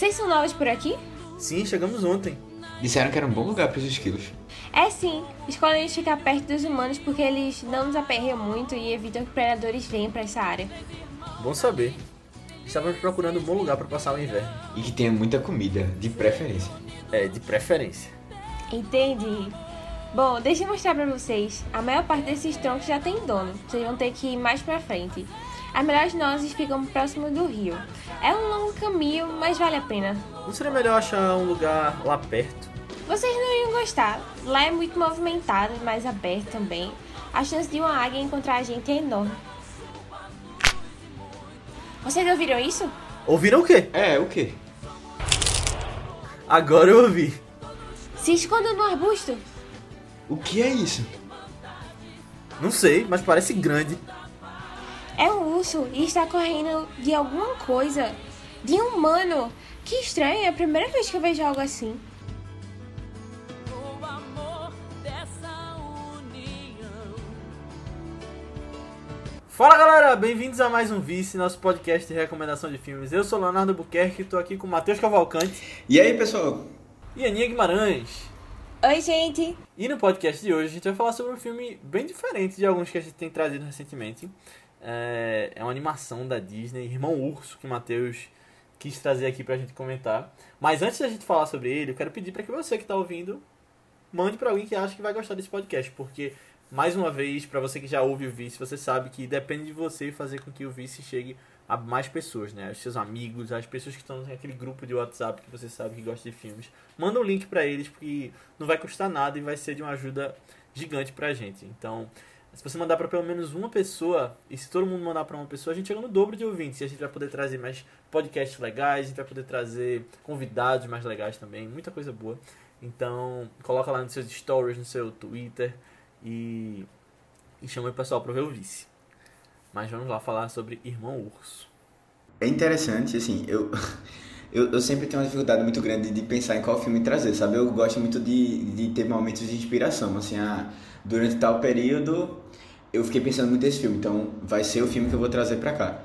Vocês são novos por aqui? Sim, chegamos ontem. Disseram que era um bom lugar para os esquilos. É sim, escolhemos ficar perto dos humanos porque eles não nos aperreiam muito e evitam que predadores venham para essa área. Bom saber. Estávamos procurando um bom lugar para passar o inverno. E que tenha muita comida, de preferência. É, de preferência. Entendi. Bom, deixa eu mostrar pra vocês. A maior parte desses troncos já tem dono. Vocês vão ter que ir mais pra frente. As melhores nozes ficam próximo do rio. É um longo caminho, mas vale a pena. Não seria melhor achar um lugar lá perto? Vocês não iam gostar. Lá é muito movimentado mais aberto também. A chance de uma águia encontrar a gente é enorme. Vocês ouviram isso? Ouviram o quê? É, o quê? Agora eu ouvi. Se esconda no arbusto. O que é isso? Não sei, mas parece grande. É um urso e está correndo de alguma coisa. De um humano. Que estranho, é a primeira vez que eu vejo algo assim. Fala galera, bem-vindos a mais um Vice, nosso podcast de recomendação de filmes. Eu sou Leonardo Buquerque, estou aqui com o Matheus Cavalcante E aí, pessoal? e Aninha Guimarães. Oi, gente. E no podcast de hoje a gente vai falar sobre um filme bem diferente de alguns que a gente tem trazido recentemente. É, é uma animação da Disney, Irmão Urso, que o Matheus quis trazer aqui pra gente comentar. Mas antes da gente falar sobre ele, eu quero pedir para que você que está ouvindo mande para alguém que acha que vai gostar desse podcast, porque mais uma vez, para você que já ouve o Vice, você sabe que depende de você fazer com que o Vice chegue a mais pessoas, né? Os seus amigos, as pessoas que estão naquele grupo de WhatsApp que você sabe que gosta de filmes. Manda um link para eles, porque não vai custar nada e vai ser de uma ajuda gigante pra gente. Então, se você mandar para pelo menos uma pessoa, e se todo mundo mandar para uma pessoa, a gente chega no dobro de ouvintes. E a gente vai poder trazer mais podcasts legais, a gente vai poder trazer convidados mais legais também, muita coisa boa. Então, coloca lá nos seus stories, no seu Twitter e, e chama o pessoal para ver o vice. Mas vamos lá falar sobre Irmão Urso. É interessante, assim, eu, eu, eu sempre tenho uma dificuldade muito grande de pensar em qual filme trazer, sabe? Eu gosto muito de, de ter momentos de inspiração, assim, ah, durante tal período eu fiquei pensando muito nesse filme, então vai ser o filme que eu vou trazer pra cá.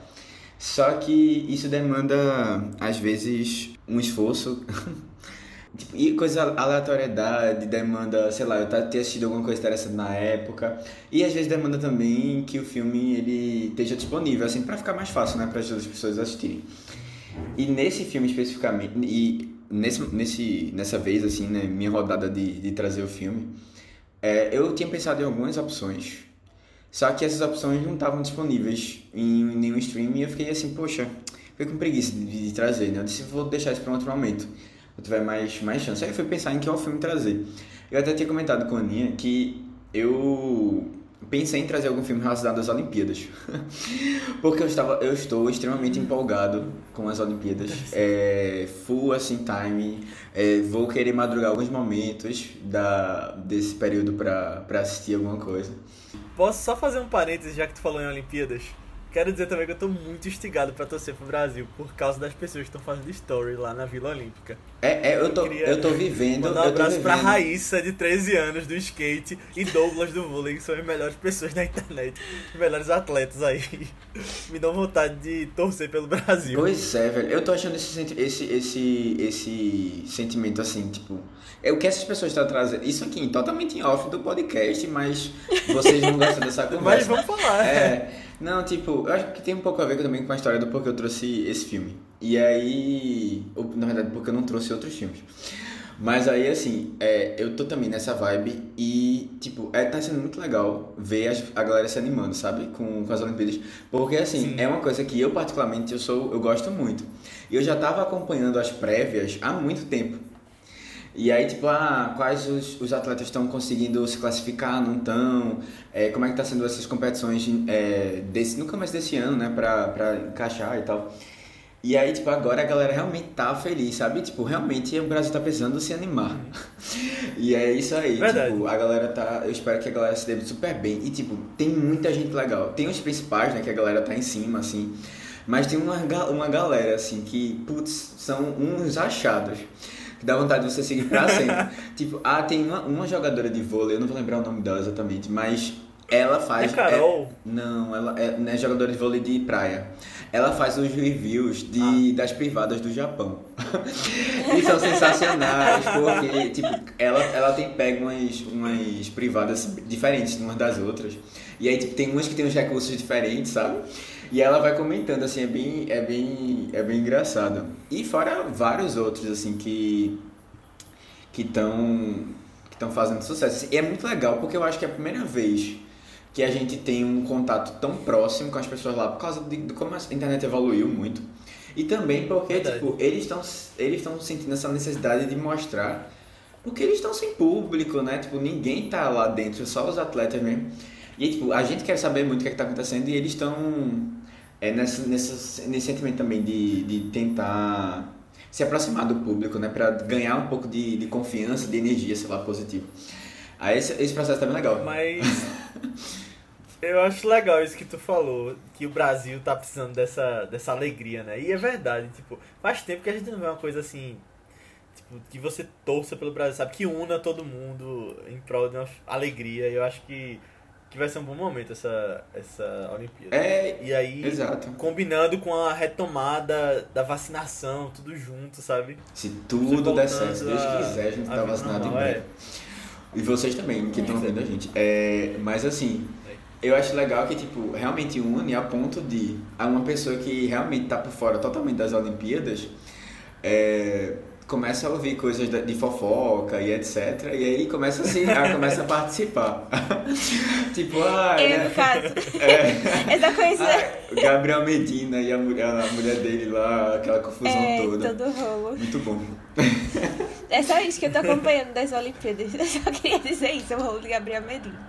Só que isso demanda, às vezes, um esforço. Tipo, e coisa aleatoriedade, demanda, sei lá, eu ter assistido alguma coisa interessante na época. E às vezes demanda também que o filme ele esteja disponível, assim, pra ficar mais fácil, né, para as outras pessoas assistirem. E nesse filme especificamente, e nesse, nesse, nessa vez, assim, né, minha rodada de, de trazer o filme, é, eu tinha pensado em algumas opções. Só que essas opções não estavam disponíveis em nenhum stream e eu fiquei assim, poxa, fiquei com preguiça de, de trazer, né? Eu disse, vou deixar isso para um outro momento. Eu tiver mais, mais chance. Aí eu fui pensar em que filme trazer. Eu até tinha comentado com a Aninha que eu pensei em trazer algum filme relacionado às Olimpíadas. Porque eu, estava, eu estou extremamente empolgado com as Olimpíadas. É, full assim time. É, vou querer madrugar alguns momentos da, desse período para assistir alguma coisa. Posso só fazer um parênteses já que tu falou em Olimpíadas? Quero dizer também que eu tô muito instigado pra torcer pro Brasil por causa das pessoas que estão fazendo story lá na Vila Olímpica. É, é, eu, tô, queria eu tô vivendo. Mandar um eu abraço pra. Raíssa, de 13 anos, do skate, e Douglas do vôlei, que são as melhores pessoas da internet, os melhores atletas aí. Me dão vontade de torcer pelo Brasil. Pois é, velho. Eu tô achando esse, esse, esse, esse sentimento assim, tipo. É o que essas pessoas estão trazendo. Isso aqui, totalmente em off do podcast, mas vocês não gostam dessa conversa. Mas vamos falar. É. Não, tipo, eu acho que tem um pouco a ver também com a história do porquê eu trouxe esse filme. E aí. Ou, na verdade, porque eu não trouxe outros filmes. Mas aí, assim, é, eu tô também nessa vibe e, tipo, é, tá sendo muito legal ver as- a galera se animando, sabe? Com, com as Olimpíadas. Porque, assim, Sim. é uma coisa que eu, particularmente, eu sou eu gosto muito. E eu já tava acompanhando as prévias há muito tempo. E aí, tipo, ah, quais os, os atletas estão conseguindo se classificar, não estão? como é que tá sendo essas competições é, desse, no começo desse ano, né, pra, pra encaixar e tal. E aí, tipo, agora a galera realmente tá feliz, sabe? Tipo, realmente o Brasil tá precisando se animar. e é isso aí, Verdade. tipo, a galera tá. Eu espero que a galera se dê super bem. E, tipo, tem muita gente legal. Tem os principais, né, que a galera tá em cima, assim. Mas tem uma, uma galera, assim, que, putz, são uns achados. Dá vontade de você seguir pra sempre. tipo, ah, tem uma, uma jogadora de vôlei, eu não vou lembrar o nome dela exatamente, mas Ela faz. É Carol? é- não, ela é, é jogadora de vôlei de praia. Ela faz os reviews de, das privadas do Japão. e são sensacionais, porque, tipo, ela, ela tem pego umas, umas privadas diferentes umas das outras. E aí, tipo, tem umas que tem uns recursos diferentes, sabe? E ela vai comentando, assim, é bem, é bem, é bem engraçado. E fora vários outros, assim, que que estão que estão fazendo sucesso. E é muito legal porque eu acho que é a primeira vez que a gente tem um contato tão próximo com as pessoas lá por causa de, de como a internet evoluiu muito. E também porque Verdade. tipo, eles estão eles estão sentindo essa necessidade de mostrar porque eles estão sem público, né? Tipo, ninguém tá lá dentro, só os atletas mesmo. E tipo, a gente quer saber muito o que, é que tá acontecendo e eles estão é, nessa, nessa, nesse sentimento também de, de tentar se aproximar do público, né? Pra ganhar um pouco de, de confiança, de energia, sei lá, positivo. Aí esse, esse processo tá bem legal. Mas eu acho legal isso que tu falou, que o Brasil tá precisando dessa, dessa alegria, né? E é verdade, tipo, faz tempo que a gente não vê uma coisa assim, tipo, que você torça pelo Brasil, sabe? Que una todo mundo em prol de uma alegria. Eu acho que, que vai ser um bom momento essa, essa Olimpíada. É, E aí, exato. combinando com a retomada da vacinação, tudo junto, sabe? Se tudo der certo, se Deus quiser, a gente a tá vacinado em normal, breve. E vocês também, que estão é. ouvindo a gente. É, mas assim, eu acho legal que, tipo, realmente une a ponto de uma pessoa que realmente tá por fora totalmente das Olimpíadas é, começa a ouvir coisas de fofoca e etc. E aí começa assim, a, começa a participar. tipo, ah, Eu, né? no caso. É. Essa coisa. Ah, o Gabriel Medina e a mulher, a mulher dele lá, aquela confusão é, toda. todo rolo. Muito bom. É só isso que eu tô acompanhando das Olimpíadas. Eu só queria dizer isso, o rolo de Gabriel Medina.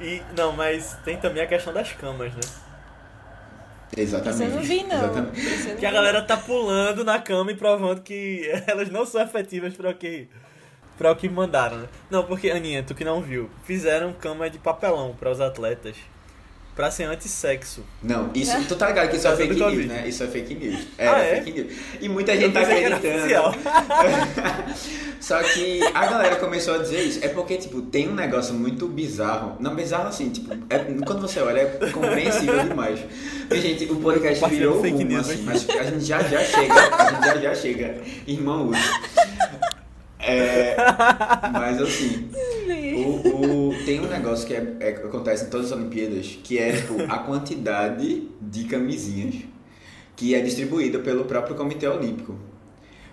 E, não, mas tem também a questão das camas, né? Exatamente. Isso eu não vi, não. Exatamente. Que a galera tá pulando na cama e provando que elas não são efetivas para o que para o que mandaram, né? Não, porque Aninha, tu que não viu, fizeram cama de papelão para os atletas pra ser antissexo. Não, isso, tu tá ligado que isso é causa fake news, Covid. né? Isso é fake news. É, Ah, é é? fake news. E muita gente tá acreditando. Só que a galera começou a dizer isso. É porque, tipo, tem um negócio muito bizarro. Não, bizarro assim, tipo, é- quando você olha, é compreensível demais. E, gente, o podcast virou fake rumo, news assim, mas a gente já já chega, a gente já já chega. Irmão Uso. É, mas assim, o, o- tem um negócio que, é, é- acontece em todas as Olimpíadas, que é tipo, a quantidade de camisinhas que é distribuída pelo próprio Comitê Olímpico.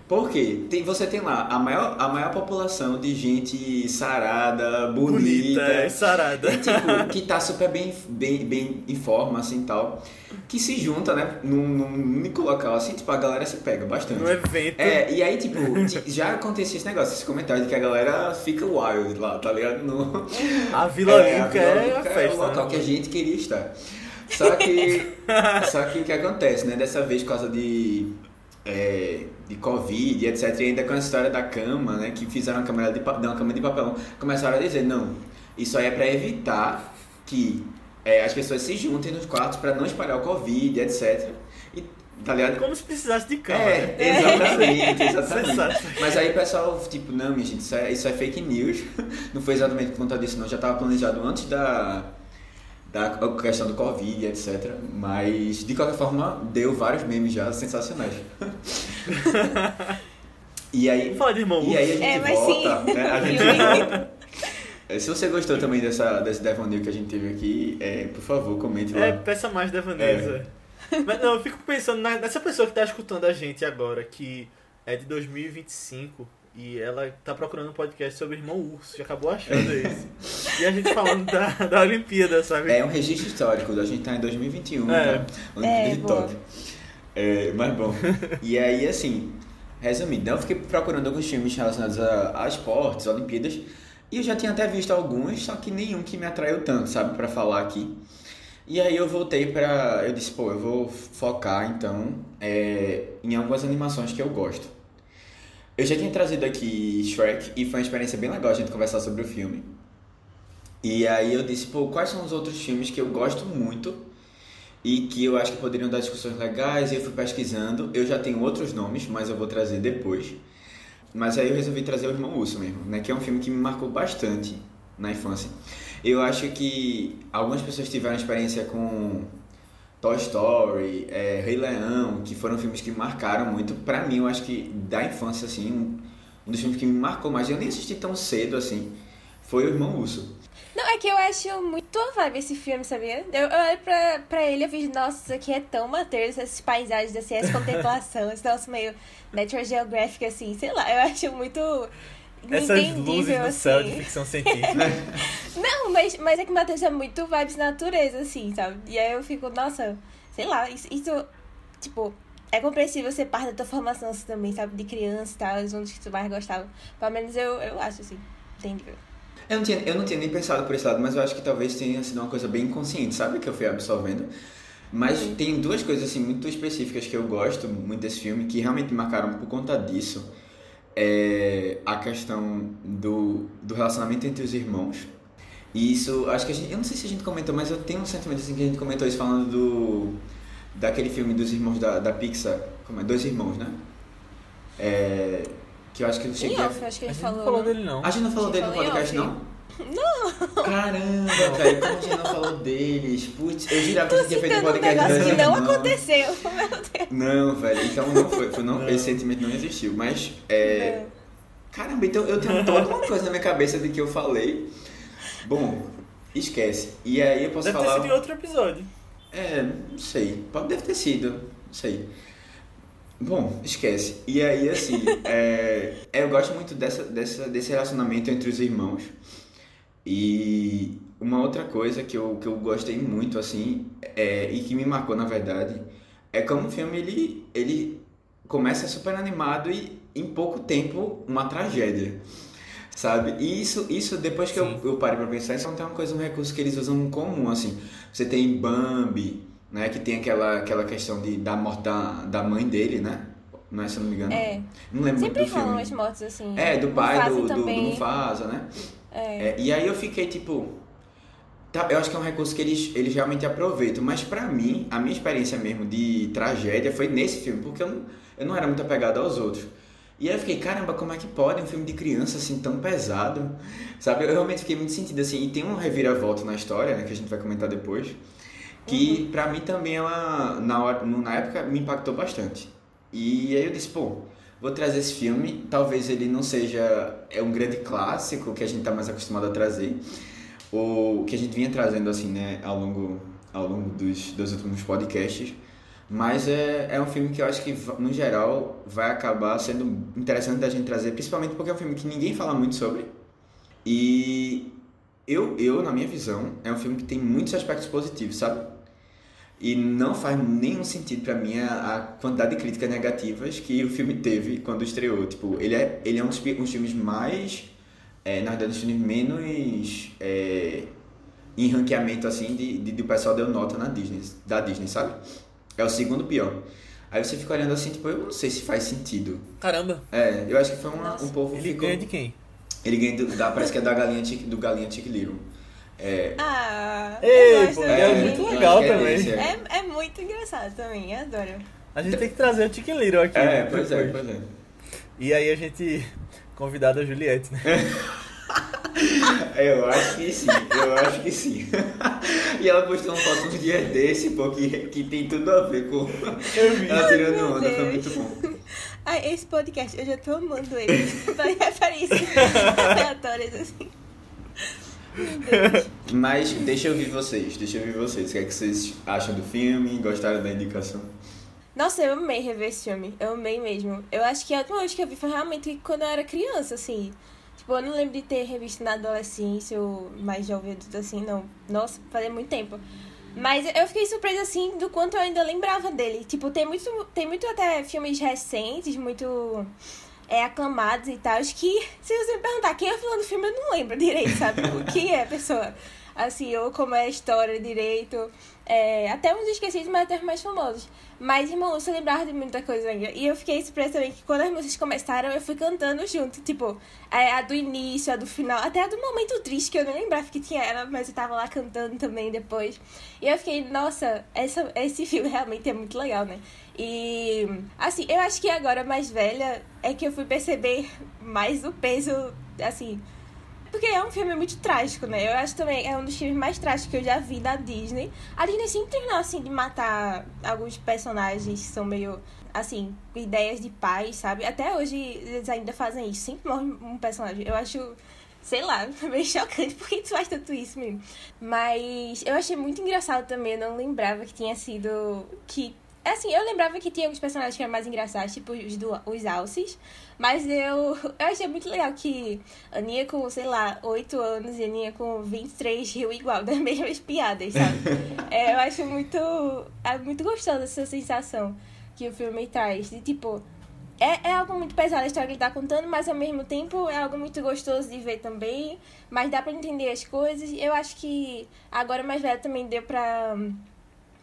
Por quê? Tem, você tem lá a maior, a maior população de gente sarada, bonita, Bonita, é, sarada. tipo, que tá super bem, bem, bem em forma, assim, tal, que se junta, né, num, num único local, assim, tipo, a galera se pega bastante. No evento. É, e aí, tipo, ti- já acontecia esse negócio, esse comentário de que a galera fica wild lá, tá ligado? No, A Vila a Olímpica é a festa. o local né? que a gente queria estar. Só que, só que o que acontece, né? Dessa vez, por causa de, é, de Covid, etc. E ainda com a história da cama, né? Que fizeram uma cama de, uma cama de papelão. Começaram a dizer, não, isso aí é pra evitar que é, as pessoas se juntem nos quartos pra não espalhar o Covid, etc. E, tá ligado? Como se precisasse de cama. É, né? exatamente, exatamente. Mas aí o pessoal, tipo, não, minha gente, isso é, isso é fake news. Não foi exatamente por conta disso, não. Já estava planejado antes da, da questão do Covid, etc. Mas, de qualquer forma, deu vários memes já sensacionais. E aí, Vamos falar de irmão e aí a gente É, mas volta, sim. né? A gente. É, Se você gostou também dessa, desse Devaneio que a gente teve aqui, é, por favor, comente lá. É, peça mais da Vanessa. Mas não, eu fico pensando nessa pessoa que tá escutando a gente agora, que é de 2025, e ela tá procurando um podcast sobre o irmão urso, já acabou achando esse. E a gente falando da, da Olimpíada, sabe? É um registro histórico, a gente tá em 2021, É. tá? Olimpíada É, de. Tóquio. É, mas bom. E aí, assim, resumindo, eu fiquei procurando alguns filmes relacionados a, a esportes, Olimpíadas, e eu já tinha até visto alguns, só que nenhum que me atraiu tanto, sabe, pra falar aqui. E aí eu voltei pra. Eu disse, pô, eu vou focar então é, em algumas animações que eu gosto. Eu já tinha trazido aqui Shrek e foi uma experiência bem legal a gente conversar sobre o filme. E aí eu disse, pô, quais são os outros filmes que eu gosto muito e que eu acho que poderiam dar discussões legais? E eu fui pesquisando. Eu já tenho outros nomes, mas eu vou trazer depois. Mas aí eu resolvi trazer o Irmão Urso mesmo, né? Que é um filme que me marcou bastante na infância. Eu acho que algumas pessoas tiveram experiência com Toy Story, é, Rei Leão, que foram filmes que marcaram muito. Pra mim, eu acho que da infância, assim, um, um dos filmes que me marcou mais, eu nem assisti tão cedo, assim, foi O Irmão Urso. Não, é que eu acho muito a vibe esse filme, sabia? Eu, eu olhei pra, pra ele e fiz, nossa, isso aqui é tão Matheus, essas paisagens, assim, essa contemplação, esse nosso meio Natural Geographic, assim, sei lá, eu acho muito Essas luzes no assim. céu de ficção científica. Não, mas, mas é que Matheus é muito vibes natureza, assim, sabe? E aí eu fico, nossa, sei lá, isso, isso tipo, é compreensível ser parte da tua formação assim, também, sabe? De criança e tal, os mundos que tu mais gostava. Pelo menos eu, eu acho, assim, entendível. Eu não, tinha, eu não tinha nem pensado por esse lado, mas eu acho que talvez tenha sido uma coisa bem inconsciente, sabe? Que eu fui absorvendo. Mas tem duas coisas assim muito específicas que eu gosto muito desse filme, que realmente me marcaram por conta disso. É a questão do, do relacionamento entre os irmãos. E isso, acho que a gente, eu não sei se a gente comentou, mas eu tenho um sentimento assim que a gente comentou isso falando do daquele filme dos irmãos da, da Pixar, como é? Dois irmãos, né? É, que eu acho que eu Em cheguei a, off, acho que A ele gente falou. não falou né? dele, não. a gente não falou A dele gente no podcast, off. não? Não! Caramba, velho, como a gente não falou deles? Putz, eu jurava que a gente tinha feito um um podcast dos que não aconteceu, meu Deus. Não, velho, então não foi, foi não, Não. esse sentimento não existiu. Mas, é. Não. Caramba, então eu tenho toda uma coisa na minha cabeça de que eu falei. Bom, esquece. E aí eu posso Deve ter falar. sido em outro episódio. É, não sei. Pode deve ter sido. Não sei. Bom, esquece. E aí, assim, é, eu gosto muito dessa, dessa, desse relacionamento entre os irmãos. E uma outra coisa que eu, que eu gostei muito, assim, é, e que me marcou, na verdade, é como o filme, ele, ele começa super animado e, em pouco tempo, uma tragédia. Sabe? E isso, isso depois que eu, Sim. eu parei pra pensar, isso não tem uma coisa, um recurso que eles usam comum, assim. Você tem Bambi, né? Que tem aquela, aquela questão de, da morte da, da mãe dele, né? Não é, se eu não me engano? É, Não lembro sempre muito do falam filme. as mortes assim. É, do pai Mufasa do, do, do também. Mufasa, né? É. É, e aí eu fiquei tipo. tá, eu acho que é um recurso que eles, eles realmente aproveitam. Mas pra mim, a minha experiência mesmo de tragédia foi nesse filme, porque eu não, eu não era muito apegado aos outros. E aí eu fiquei, caramba, como é que pode um filme de criança assim tão pesado? Sabe? Eu realmente fiquei muito sentido assim. E tem um reviravolta na história, né, que a gente vai comentar depois, que pra mim também ela, na, hora, na época, me impactou bastante. E aí eu disse, pô, vou trazer esse filme. Talvez ele não seja é um grande clássico que a gente tá mais acostumado a trazer, ou que a gente vinha trazendo assim, né, ao longo, ao longo dos, dos últimos podcasts. Mas é, é um filme que eu acho que, no geral, vai acabar sendo interessante da gente trazer, principalmente porque é um filme que ninguém fala muito sobre. E eu, eu, na minha visão, é um filme que tem muitos aspectos positivos, sabe? E não faz nenhum sentido pra mim a, a quantidade de críticas negativas que o filme teve quando estreou. Tipo, ele é, ele é um dos, um dos filmes mais. É, na verdade, um dos filmes menos. É, em ranqueamento assim, de, de, do pessoal deu nota na Disney, da Disney, sabe? É o segundo pior. Aí você fica olhando assim, tipo, eu não sei se faz sentido. Caramba, É, eu acho que foi uma, Nossa. um povo ele ficou. ganha de quem? Ele ganha do, da, parece que é da galinha do galinha Chick Little. É, Ah, Ei, eu gosto pô, dele. é muito legal é também. é. É, é muito engraçado também, eu adoro. A gente tem que trazer o Chicken Little aqui. É, né, pois é, pois é. E aí a gente convidada a Juliette, né? Eu acho que sim, eu acho que sim. e ela postou uma foto uns dias desse, pô, que, que tem tudo a ver com. Eu vi. Ela tirando meu onda, foi Deus. muito bom. Ah, esse podcast, eu já tô amando ele. Vai referências aleatórias assim. Mas deixa eu ouvir vocês, deixa eu ouvir vocês. O que é que vocês acham do filme? Gostaram da indicação? Nossa, eu amei rever esse filme. Eu amei mesmo. Eu acho que a última vez que eu vi foi realmente quando eu era criança, assim. Tipo, eu não lembro de ter revisto na adolescência ou mais jovem adulto, assim, não. Nossa, fazia muito tempo. Mas eu fiquei surpresa, assim, do quanto eu ainda lembrava dele. Tipo, tem muito, tem muito até filmes recentes, muito é, aclamados e tal, que se você me perguntar quem é falando do filme, eu não lembro direito, sabe? O Quem é a pessoa? Assim, ou como é a história direito. É, até uns esquecidos, mas até os mais famosos. Mas, irmão, você lembrava de muita coisa ainda. E eu fiquei surpresa também que quando as músicas começaram, eu fui cantando junto. Tipo, a, a do início, a do final, até a do momento triste, que eu nem lembrava que tinha ela, mas eu tava lá cantando também depois. E eu fiquei, nossa, essa, esse filme realmente é muito legal, né? E, assim, eu acho que agora mais velha é que eu fui perceber mais o peso, assim, Porque é um filme muito trágico, né? Eu acho também é um dos filmes mais trágicos que eu já vi da Disney. A Disney sempre terminou assim de matar alguns personagens que são meio assim, ideias de paz, sabe? Até hoje eles ainda fazem isso. Sempre morre um personagem. Eu acho, sei lá, meio chocante porque tu faz tanto isso mesmo. Mas eu achei muito engraçado também. Eu não lembrava que tinha sido. que Assim, eu lembrava que tinha alguns personagens que eram mais engraçados, tipo os, do, os Alces. Mas eu, eu achei muito legal que a Aninha com, sei lá, 8 anos e a Aninha com 23 riu igual das mesmas piadas, sabe? é, eu acho muito, é muito gostosa essa sensação que o filme traz. De, tipo, é, é algo muito pesado a história que ele tá contando, mas ao mesmo tempo é algo muito gostoso de ver também. Mas dá pra entender as coisas. Eu acho que agora mais velho também deu pra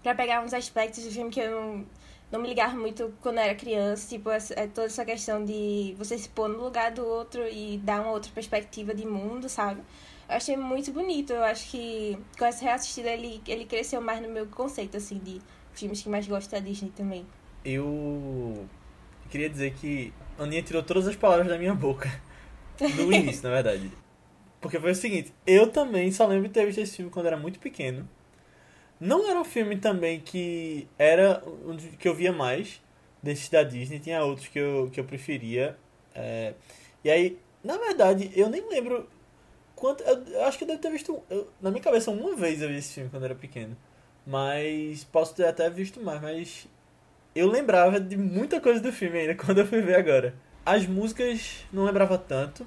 para pegar uns aspectos do filme que eu não, não me ligava muito quando eu era criança, tipo, essa, é toda essa questão de você se pôr no lugar do outro e dar uma outra perspectiva de mundo, sabe? Eu achei muito bonito, eu acho que com essa reassistida ele, ele cresceu mais no meu conceito, assim, de filmes que mais gosto da Disney também. Eu queria dizer que a Aninha tirou todas as palavras da minha boca. No início, na verdade. Porque foi o seguinte, eu também só lembro de ter visto esse filme quando era muito pequeno. Não era um filme também que era um que eu via mais desses da Disney, tinha outros que eu, que eu preferia. É, e aí, na verdade, eu nem lembro quanto. Eu, eu acho que eu devo ter visto. Eu, na minha cabeça, uma vez eu vi esse filme quando eu era pequeno. Mas posso ter até visto mais, mas eu lembrava de muita coisa do filme ainda quando eu fui ver agora. As músicas não lembrava tanto.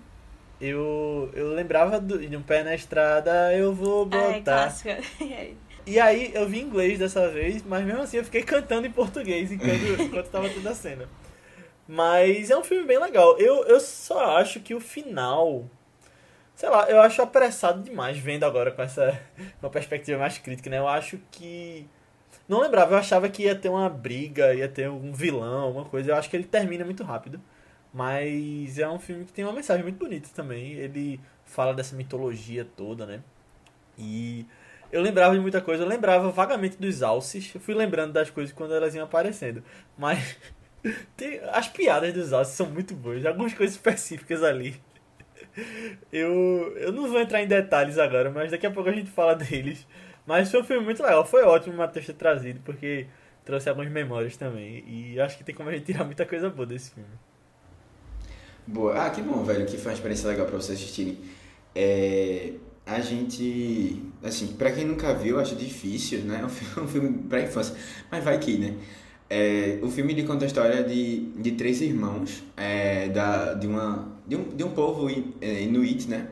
Eu, eu lembrava do, de um pé na estrada, eu vou Ah, é botar. clássica. E aí eu vi inglês dessa vez, mas mesmo assim eu fiquei cantando em português enquanto, enquanto tava tendo a cena. Mas é um filme bem legal. Eu, eu só acho que o final. Sei lá, eu acho apressado demais vendo agora com essa uma perspectiva mais crítica, né? Eu acho que. Não lembrava, eu achava que ia ter uma briga, ia ter um vilão, alguma coisa. Eu acho que ele termina muito rápido. Mas é um filme que tem uma mensagem muito bonita também. Ele fala dessa mitologia toda, né? E eu lembrava de muita coisa. Eu lembrava vagamente dos alces. Eu fui lembrando das coisas quando elas iam aparecendo. Mas tem- as piadas dos alces são muito boas. Algumas coisas específicas ali. Eu, eu não vou entrar em detalhes agora, mas daqui a pouco a gente fala deles. Mas foi um filme muito legal. Foi ótimo o Matheus ter trazido, porque trouxe algumas memórias também. E acho que tem como a gente tirar muita coisa boa desse filme. Boa. Ah, que bom, velho, que foi uma experiência legal pra vocês assistirem. É, a gente, assim, pra quem nunca viu, acho difícil, né? É um filme, um filme pra infância, mas vai que, né? É, o filme conta a história de, de três irmãos é, da, de, uma, de, um, de um povo é, inuit, né?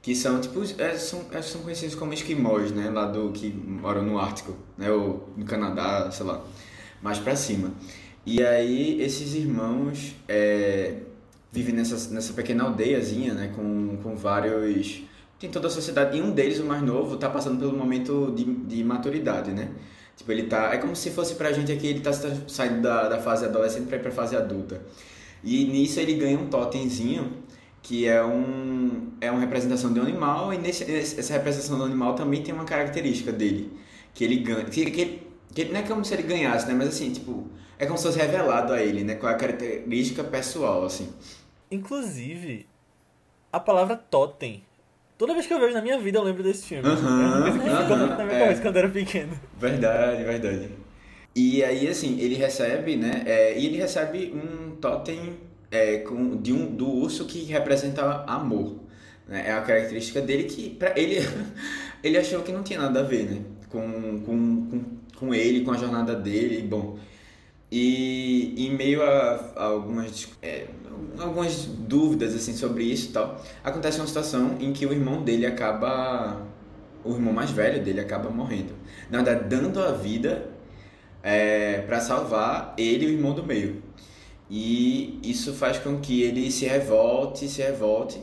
Que são, tipo, é, são, é, são conhecidos como esquimós, né? Lá do, que moram no Ártico, né? Ou no Canadá, sei lá, mais pra cima. E aí, esses irmãos vivem nessa, nessa pequena aldeiazinha, né? Com, com vários... Tem toda a sociedade. E um deles, o mais novo, tá passando pelo momento de, de maturidade, né? Tipo, ele tá... É como se fosse pra gente aqui, ele tá sa- saindo da, da fase adolescente pra ir pra fase adulta. E nisso ele ganha um totemzinho que é um é uma representação de um animal e nesse, esse- essa representação do animal também tem uma característica dele que ele ganha que, que, que não é como se ele ganhasse né mas assim tipo é como se fosse revelado a ele né qual é a característica pessoal assim Inclusive, a palavra totem. Toda vez que eu vejo na minha vida eu lembro desse filme. Aham, é que ficou muito na minha é. cabeça quando eu era pequeno. verdade verdade e aí assim ele recebe né é, e ele recebe um totem é, com, de um do urso que representa amor né? é a característica dele que para ele ele achou que não tinha nada a ver né com, com, com, com ele com a jornada dele bom e em meio a, a algumas é, algumas dúvidas assim sobre isso e tal. Acontece uma situação em que o irmão dele acaba o irmão mais velho dele acaba morrendo. Na verdade dando a vida é, para salvar ele e o irmão do meio. E isso faz com que ele se revolte se revolte.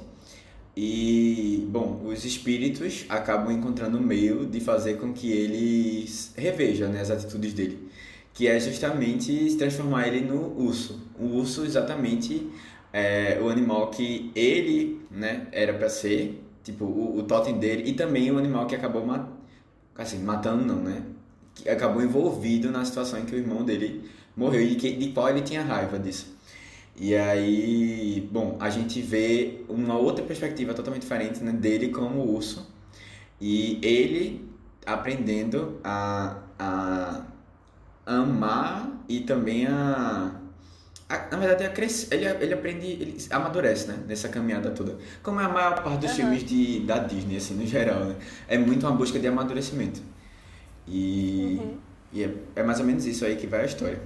E, bom, os espíritos acabam encontrando um meio de fazer com que ele reveja né, as atitudes dele, que é justamente transformar ele no urso. O urso, exatamente, é o animal que ele né, era para ser, tipo, o, o totem dele, e também o animal que acabou ma assim, matando, não, né? Que acabou envolvido na situação em que o irmão dele morreu e que, de qual ele tinha raiva disso. E aí, bom, a gente vê uma outra perspectiva totalmente diferente né, dele como urso. E ele aprendendo a, a amar e também a- na verdade, a crescer, ele, ele aprende, ele amadurece, né, nessa caminhada toda. Como é a maior parte dos Aham. filmes de, da Disney, assim, no geral, né? É muito uma busca de amadurecimento. E, Uhum. e é, é mais ou menos isso aí que vai a história.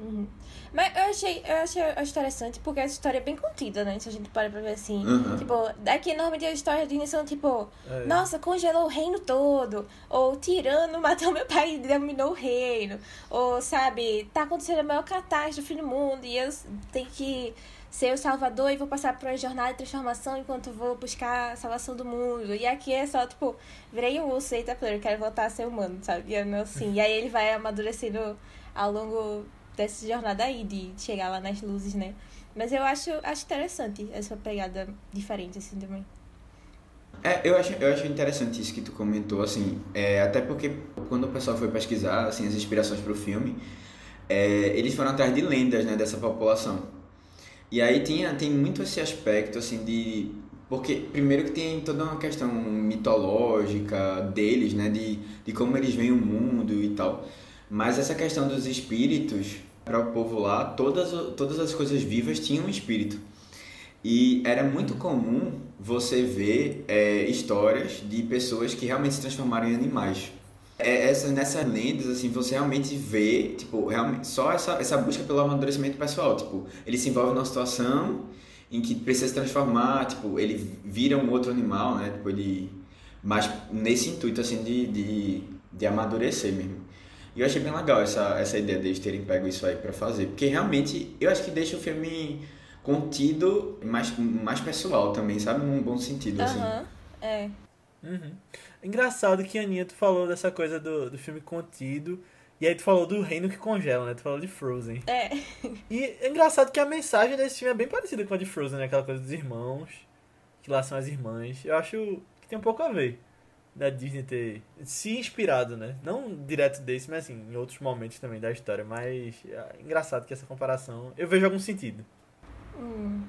Uhum. Mas eu achei, eu achei interessante porque essa história é bem contida, né? Se a gente para pra ver assim. Uhum. Tipo, daqui normalmente as histórias de são tipo, É. nossa, congelou o reino todo. Ou tirano matou meu pai e dominou o reino. Ou, sabe, tá acontecendo a maior catástrofe no mundo e eu tenho que ser o salvador e vou passar por uma jornada de transformação enquanto eu vou buscar a salvação do mundo. E aqui é só, tipo, virei um urso, eita, player, quero voltar a ser humano, sabe? E assim. E aí ele vai amadurecendo ao longo dessa jornada aí, de chegar lá nas luzes, né? Mas eu acho, acho interessante essa pegada diferente, assim, também. É, eu acho, eu acho interessante isso que tu comentou, assim, é, até porque quando o pessoal foi pesquisar, assim, as inspirações para o filme, é, eles foram atrás de lendas, né, dessa população. E aí tinha, tem muito esse aspecto, assim, de... Porque, primeiro que tem toda uma questão mitológica deles, né, de, de como eles veem o mundo e tal. Mas essa questão dos espíritos, para o povo lá, todas, todas as coisas vivas tinham um espírito. E era muito comum você ver é, histórias de pessoas que realmente se transformaram em animais. É, essa, nessas lendas, assim, você realmente vê, tipo, realmente, só essa, essa busca pelo amadurecimento pessoal. Tipo, ele se envolve numa situação em que precisa se transformar, tipo, ele vira um outro animal, né? Tipo, ele... Mas nesse intuito, assim, de, de, de amadurecer mesmo. E eu achei bem legal essa, essa ideia deles terem pego isso aí pra fazer. Porque realmente, eu acho que deixa o filme contido, mais, mais pessoal também, sabe? Num bom sentido, assim. Aham, é. Uhum. Engraçado que, Aninha, tu falou dessa coisa do, do filme contido. E aí tu falou do reino que congela, né? Tu falou de Frozen. É. E é engraçado que a mensagem desse filme é bem parecida com a de Frozen, né? Aquela coisa dos irmãos, que lá são as irmãs. Eu acho que tem um pouco a ver da Disney ter se inspirado, né? Não direto desse, mas assim, em outros momentos também da história. Mas é engraçado que essa comparação, eu vejo algum sentido. Hum.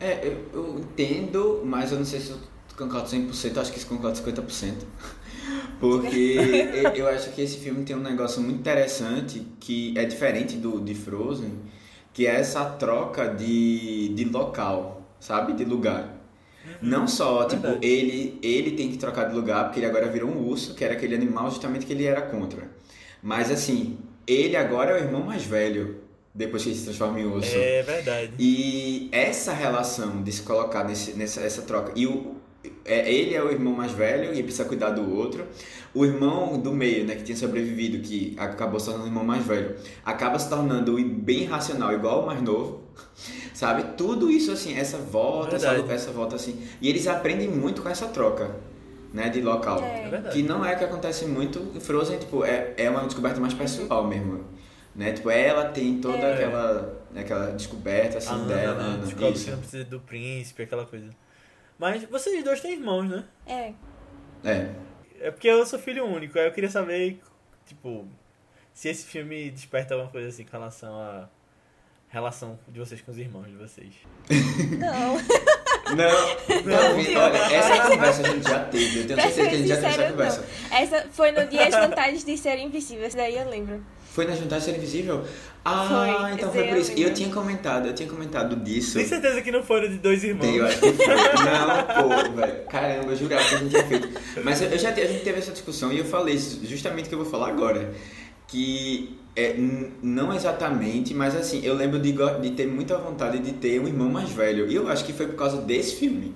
É, eu, eu entendo, mas eu não sei se eu concordo 100%, acho que se concordo 50%. Porque eu, eu acho que esse filme tem um negócio muito interessante que é diferente do de Frozen, que é essa troca de, de local, sabe? De lugar. Não só, tipo, Verdade. ele, ele tem que trocar de lugar, porque ele agora virou um urso, que era aquele animal justamente que ele era contra. Mas assim, ele agora é o irmão mais velho, depois que ele se transforma em urso. É verdade. E essa relação de se colocar nesse, nessa essa troca. E o, é, ele é o irmão mais velho e precisa cuidar do outro. O irmão do meio, né, que tinha sobrevivido, que acabou se tornando o irmão mais velho, acaba se tornando bem racional, igual o mais novo. Sabe? Tudo isso, assim, essa volta, essa, essa volta, assim. E eles aprendem muito com essa troca, né, de local. É. É verdade. Que não é que acontece muito em Frozen, tipo, é, é uma descoberta mais pessoal mesmo. Né? Tipo, ela tem toda É. aquela, aquela descoberta assim A Ana, dela. né? Ana, Descobre isso. que não precisa do príncipe, aquela coisa. Mas vocês dois têm irmãos, né? É. É. É porque eu sou filho único, aí eu queria saber, tipo, se esse filme desperta alguma coisa assim com relação à relação de vocês com os irmãos de vocês. Não. Não, não, vi- olha, essa conversa a gente já teve. Eu tenho Pra certeza que a gente já teve essa conversa. não. Essa foi no dia as vantagens de ser invisível. Esse daí eu lembro. Foi na Jantar Ser Invisível? Ah, Foi, então foi por eu isso. E lembro. eu tinha comentado, eu tinha comentado disso. Tem certeza que não foram de dois irmãos? Tem, eu acho que foi. Não, pô, velho. Caramba, eu jurava que a gente tinha feito. Mas eu eu já a gente teve essa discussão e eu falei justamente o que eu vou falar agora. Que é, não exatamente, mas assim, eu lembro de, de ter muita vontade de ter um irmão mais velho. E eu acho que foi por causa desse filme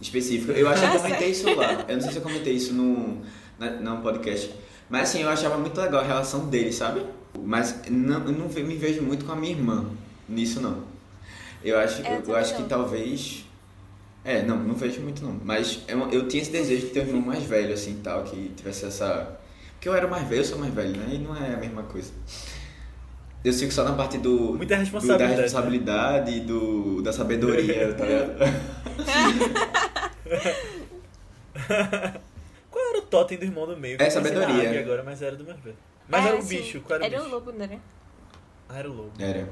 específico. Eu acho que eu comentei isso lá. Eu não sei se eu comentei isso no, na, num podcast. Mas assim, eu achava muito legal a relação deles, sabe? Mas não, eu não me vejo muito com a minha irmã nisso, não. Eu acho, É, Eu eu, acho que talvez. É, não, não vejo muito não. Mas eu, eu tinha esse desejo de ter um irmão mais velho, assim tal, que tivesse essa. Porque eu era mais velho, eu sou mais velho, né? E não é a mesma coisa. Eu fico só na parte do. Muita do- responsabilidade, da né? responsabilidade e do, da sabedoria, tá ligado? Qual era o totem do irmão do meio? É sabedoria. agora, mas era do mais velho. Mas É, era o bicho, qual era, Era o o bicho? lobo, né? Ah, era o lobo. Era.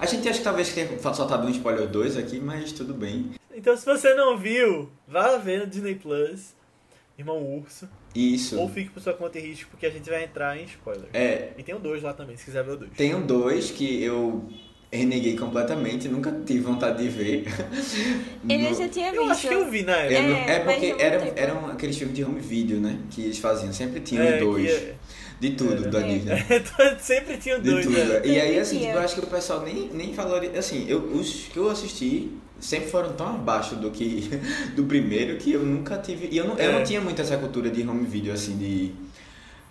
A gente acha que talvez tenha soltado um spoiler 2 aqui, mas tudo bem. Então, se você não viu, vá ver no Disney Plus, Irmão Urso, Isso. ou fique por sua conta e risco, porque a gente vai entrar em spoiler. É, E tem o 2 lá também, se quiser ver o 2. Tem um dois que eu reneguei completamente, nunca tive vontade de ver. Ele No- já tinha visto. Eu acho que eu vi na É, época. É, é porque era, eram aqueles filmes de home video, né? Que eles faziam, sempre tinham É, dois. que- De tudo É. da É. Disney. Sempre tinha De dois, tudo. né? E aí, Sempre assim, tipo, eu acho que o pessoal nem, nem valoriza. Assim, eu, os que eu assisti sempre foram tão abaixo do que do primeiro que eu nunca tive. E eu não, eu É. não tinha muito essa cultura de home video, assim, de.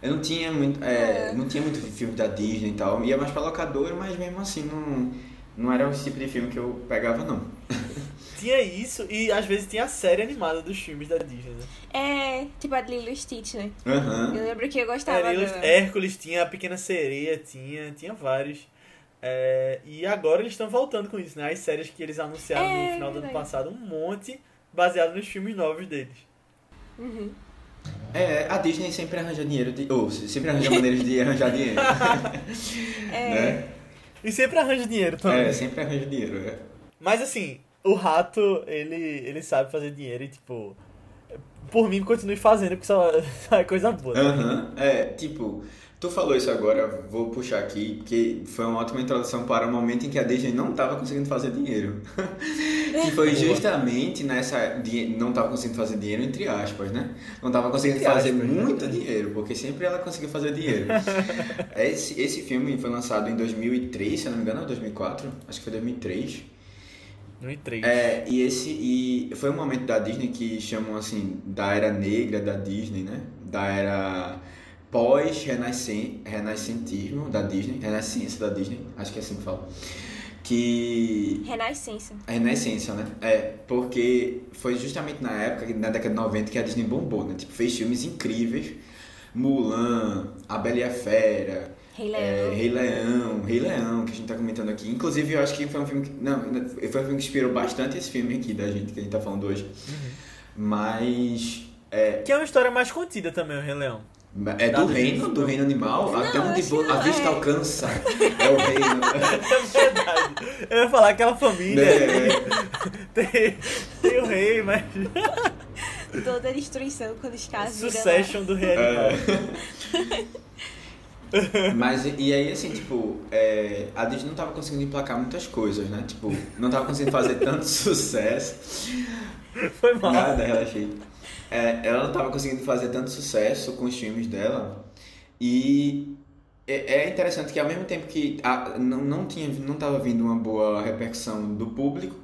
Eu não tinha muito. é, É. Não tinha muito filme da Disney e tal. Ia mais pra locadora, mas mesmo assim não, não era o tipo de filme que eu pegava, não. Tinha isso e às vezes tinha a série animada dos filmes da Disney, né? É, tipo a de Lilo e Stitch, né? Aham. Eu lembro que eu gostava Era, dela. Hércules tinha, a Pequena Sereia tinha, tinha vários. É, e agora eles estão voltando com isso, né? As séries que eles anunciaram É, no final do ano passado, um monte baseado nos filmes novos deles. Uhum. É, a Disney sempre arranja dinheiro de. Ou sempre arranja maneiras de arranjar dinheiro. É. né? E sempre arranja dinheiro também. É, sempre arranja dinheiro, é. Mas assim, o rato, ele, ele sabe fazer dinheiro e tipo. Por mim, continue fazendo, porque só, só é coisa boa. né? Aham, é, tipo, tu falou isso agora, vou puxar aqui, porque foi uma ótima introdução para o momento em que a Disney não estava conseguindo fazer dinheiro. que foi justamente nessa. Não estava conseguindo fazer dinheiro, entre aspas, né? Não estava conseguindo Entre fazer aspas, né? muito dinheiro, porque sempre ela conseguiu fazer dinheiro. esse, esse filme foi lançado em 2003, se eu não me engano, ou 2004? Acho que foi 2003. 2003. É, e esse e foi um momento da Disney que chamam assim da era negra da Disney, né? Da era pós renascentismo da Disney, renascença da Disney, acho que é assim que fala. Que Renascença. renascença, né? É, porque foi justamente na época, na década de 90, que a Disney bombou, né? Tipo, fez filmes incríveis. Mulan, A Bela e a Fera, Rei é, Leão. Rei Leão, Rei Leão, que a gente tá comentando aqui. Inclusive, eu acho que foi um filme que. Não, foi um filme que inspirou bastante esse filme aqui da gente, que a gente tá falando hoje. Mas. É, Que é uma história mais contida também, o Rei Leão. É do reino, do reino animal, Não, até onde que a não, vista é. alcança. É o reino. É verdade. Eu ia falar aquela família. É. Tem, tem o rei, mas. Toda a destruição quando os caras. Succession do rei animal. Mas e e aí, assim, tipo, é, a Disney não tava conseguindo emplacar muitas coisas, né? Tipo, não tava conseguindo fazer tanto sucesso. Foi mal. Nada, relaxei. É, ela não tava conseguindo fazer tanto sucesso com os filmes dela. E é, é interessante que ao mesmo tempo que a- não, não, tinha, não tava vindo uma boa repercussão do público,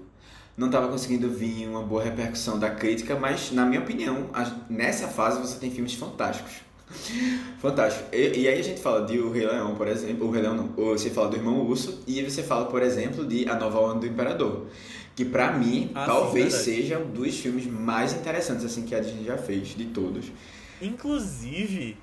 não tava conseguindo vir uma boa repercussão da crítica, mas na minha opinião, a- nessa fase você tem filmes fantásticos. Fantástico. E, e aí a gente fala de O Rei Leão, por exemplo. O Rei Leão não. Você fala do Irmão Urso. E você fala, por exemplo, de A Nova Onda do Imperador. Que pra mim, Ah, sim, talvez verdade. seja um dos filmes mais interessantes assim que a Disney já fez, de todos. Inclusive,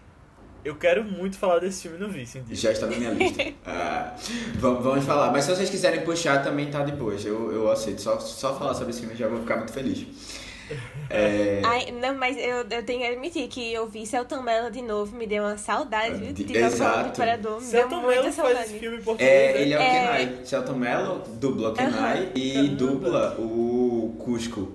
eu quero muito falar desse filme no dia. Já está na minha lista. Ah, vamos, vamos falar. Mas se vocês quiserem puxar, também tá depois. Eu, eu aceito. Só, só falar sobre esse filme já vou ficar muito feliz. É, Ai, não, mas eu, eu tenho que admitir que eu vi Celton Mello de novo, me deu uma saudade, viu? De- De exato. me Celton Mello faz saudade. esse filme português. é, ele é o É. Kenai. Celton Mello dubla o Kenai e Caramba. dubla o Cusco.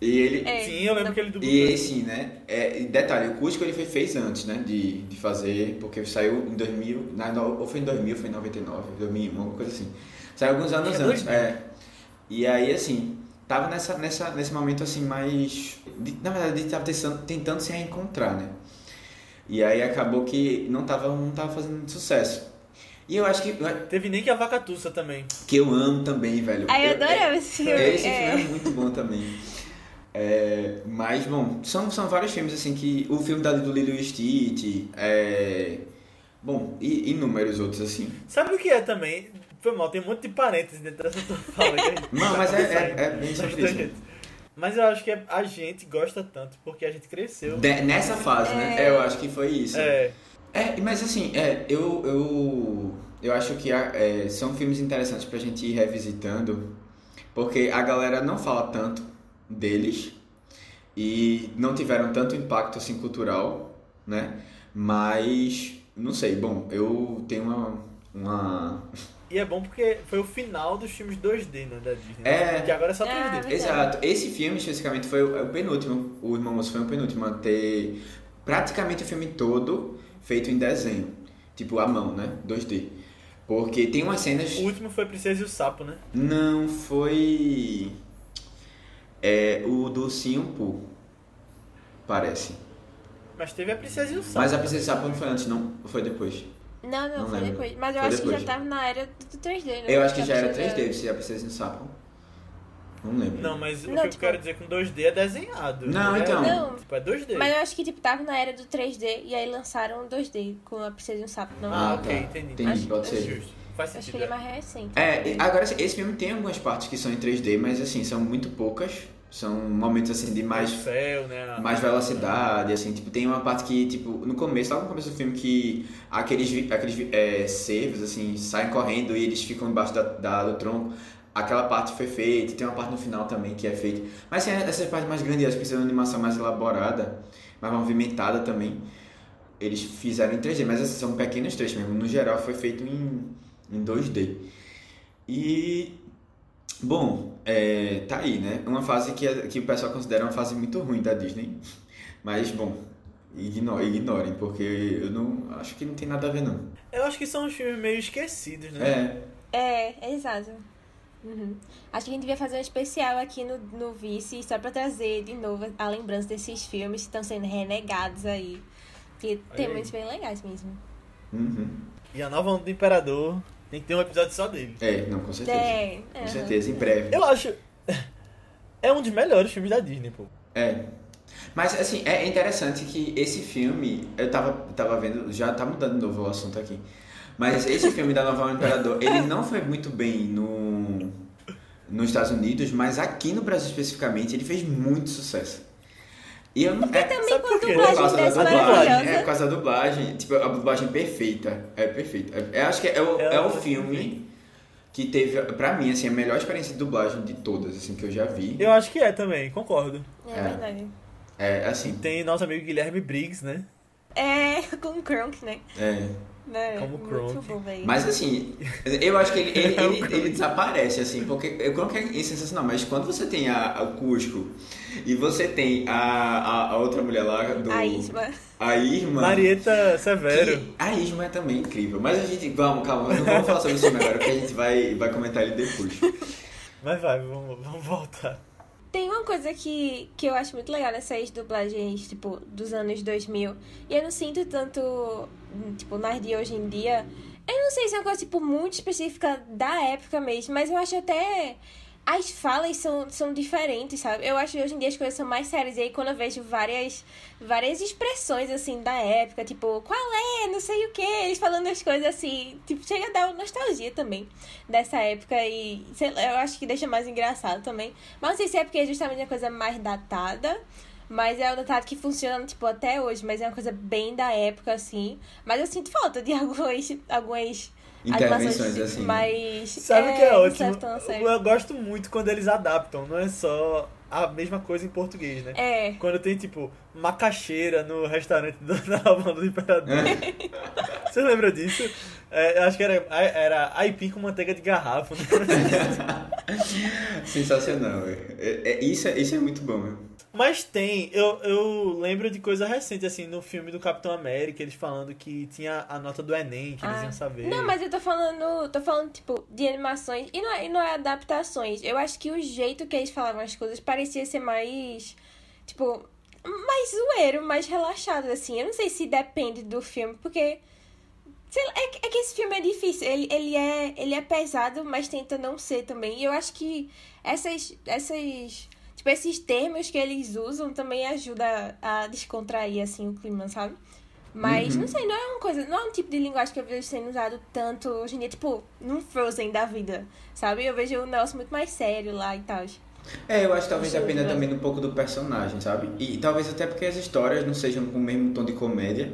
E ele, É. Sim, eu lembro que ele dublou. E assim, né? É, detalhe, o Cusco ele foi, fez antes, né? De, de fazer, porque saiu em 2000, na, ou foi em 2000, foi em 99, 2001, alguma coisa assim. Saiu alguns anos é antes, 2000. é. E aí, assim, tava nessa, nessa, nesse momento assim mais. de- na verdade, ele tava tentando, tentando se reencontrar, né? E aí acabou que não tava, não tava fazendo muito sucesso. E eu acho que. Teve nem que a Vacatuça também. Que eu amo também, velho. Ai, eu Eu- adorava esse filme. esse é. filme é muito bom também. É, mas, bom, são, são vários filmes assim que. O filme da, do Lilo e Stitch, é, bom, e inúmeros outros assim. Sabe o que é também? Foi mal, tem um monte de parênteses dentro dessa tua fala. Não, tá mas é, é, é bem bastante. Mas eu acho que é- a gente gosta tanto porque a gente cresceu. De- nessa fase, né? É, eu acho que foi isso. É, É, mas assim, é, eu, eu, eu acho que é, são filmes interessantes pra gente ir revisitando, porque a galera não fala tanto deles e não tiveram tanto impacto assim cultural, né? Mas, não sei, bom, eu tenho uma, uma E é bom porque foi o final dos filmes 2D, né, da Disney. É. Que agora é só Ah, 3D. verdade. Exato. Esse filme, especificamente, foi o, é o penúltimo. O Irmão Moço foi o penúltimo a ter praticamente o filme todo feito em desenho. Tipo, à mão, né? 2D. Porque tem umas cenas... O último foi Princesa e o Sapo, né? Não, foi... É, o do Simpo, parece. Mas teve a Princesa e o Sapo. Mas a Princesa Sapo não foi antes, não? Foi depois? Não, não, Não foi lembro. depois. Mas eu Foi acho que depois. já tava na era do 3D, né? Eu acho que já era precisa- 3D, se é a Princesa e o Sapo. Não lembro. Não, mas o Não, que eu tipo- quero dizer com 2D é desenhado. Não, é, então. Não. Tipo, é 2D. Mas eu acho que tipo, tava na era do 3D e aí lançaram o 2D com a Princesa e um Sapo. Não, Ah, Ah, ok, tá. entendi. Entendi, Acho- pode ser. Justo. Faz acho que sentido. ele é é. mais recente. É, agora assim, esse filme tem algumas partes que são em 3D, mas assim, são muito poucas. São momentos assim de mais, céu, né? mais velocidade, assim, tipo, tem uma parte que, tipo, no começo, logo no começo do filme, que aqueles, aqueles é, cervos, assim, saem correndo e eles ficam embaixo da, da- do tronco. Aquela parte foi feita, tem uma parte no final também que é feita. Mas assim, essas partes mais grandiosas, precisam de uma animação mais elaborada, mais movimentada também. Eles fizeram em 3D, mas assim, são pequenos trechos mesmo. No geral foi feito em, em 2D. E. Bom, é, tá aí, né? Uma fase que, que o pessoal considera uma fase muito ruim da Disney. Mas, bom, igno- ignorem, porque eu não acho que não tem nada a ver, não. Eu acho que são os filmes meio esquecidos, né? É, É, é exato. Uhum. Acho que a gente devia fazer um especial aqui no, no Vice, só pra trazer de novo a lembrança desses filmes que estão sendo renegados aí. Porque tem muitos bem legais mesmo. uhum. E a nova onda do Imperador tem que ter um episódio só dele. é, não, com certeza. É, Com aham. certeza, em breve. Eu acho. É um dos melhores filmes da Disney, pô. É. Mas, assim, é interessante que esse filme, eu tava, tava vendo, já tá mudando de novo o assunto aqui. Mas esse filme da Nova Imperador, ele não foi muito bem no, nos Estados Unidos, mas aqui no Brasil especificamente, ele fez muito sucesso. E eu não. É, Também Sabe com por a dublagem causa da dessa dublagem, é por causa da dublagem, tipo, a dublagem perfeita. É perfeita. É, eu acho que é o, É é o filme que teve, pra mim, assim, a melhor experiência de dublagem de todas, assim, que eu já vi. Eu acho que é também, concordo. É, É. verdade. É, assim, Tem nosso amigo Guilherme Briggs, né? É, com o Kronk, né? é. Né? Como Kronk. Mas assim, eu acho que ele, ele, É ele, Kronk. ele desaparece, assim, porque eu coloquei é sensacional, mas quando você tem a, a- o Cusco e você tem a, a, a outra mulher lá do. A Isma. A Irma. Marieta Severo. que- a Isma é também incrível. Mas a gente. Vamos, calma, não vamos falar sobre isso agora, porque a gente vai, vai comentar ele depois. Mas vai, vamos, vamos voltar. Tem uma coisa que, que eu acho muito legal nessas dublagens, tipo, dos anos 2000. E eu não sinto tanto, tipo, nas de hoje em dia. Eu não sei se é uma coisa, tipo, muito específica da época mesmo, mas eu acho até... As falas são, são diferentes, sabe? Eu acho que hoje em dia as coisas são mais sérias. E aí quando eu vejo várias, várias expressões, assim, da época, tipo, qual é? Não sei o que. Eles falando as coisas assim, tipo, chega a dar uma nostalgia também dessa época. E sei eu acho que deixa mais engraçado também. Mas não sei se é porque é justamente uma coisa mais datada. Mas é um datado que funciona, tipo, até hoje. Mas é uma coisa bem da época, assim. Mas eu sinto falta de algumas, algumas Intervenções, assim. mais... Sabe o que é não ótimo? Eu gosto muito quando eles adaptam, não é só a mesma coisa em português, né? É, Quando tem, tipo, macaxeira no restaurante do, Onda do Imperador. Você lembra disso? É, eu acho que era, era aipim com manteiga de garrafa. né? Sensacional. É, é- isso, é, isso é muito bom, meu. Mas tem, eu, eu lembro de coisa recente, assim, no filme do Capitão América, eles falando que tinha a nota do Enem, que eles Ah. iam saber. Não, mas eu tô falando, tô falando, tipo, de animações e não, é, e não é adaptações. Eu acho que o jeito que eles falavam as coisas parecia ser mais, tipo, mais zoeiro, mais relaxado, assim. Eu não sei se depende do filme, porque. Sei lá, é, que- é que esse filme é difícil. Ele, ele, é, ele é pesado, mas tenta não ser também. E eu acho que essas. essas tipo, esses termos que eles usam também ajudam a descontrair, assim, o clima, sabe? Mas, Uhum. não sei, não é uma coisa, não é um tipo de linguagem que eu vejo sendo usado tanto hoje em dia, tipo, num Frozen da vida, sabe? Eu vejo um negócio muito mais sério lá e tal. É, eu acho que talvez dependa né? também um pouco do personagem, sabe? E, talvez até porque as histórias não sejam com o mesmo tom de comédia.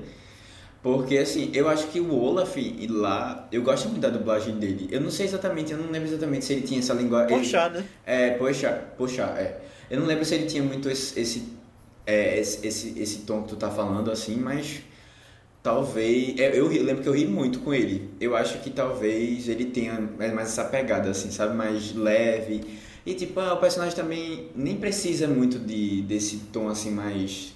Porque, assim, eu acho que o Olaf, e lá, eu gosto muito da dublagem dele. Eu não sei exatamente, eu não lembro exatamente se ele tinha essa linguagem. Poxa, né? É, poxa, poxa, é. Eu não lembro se ele tinha muito esse, esse, é, esse, esse, esse tom que tu tá falando, assim, mas talvez. é, Eu, ri- lembro que eu ri muito com ele. Eu acho que talvez ele tenha mais mais essa pegada, assim, sabe? Mais leve. E tipo, ah, o personagem também nem precisa muito de, desse tom assim mais.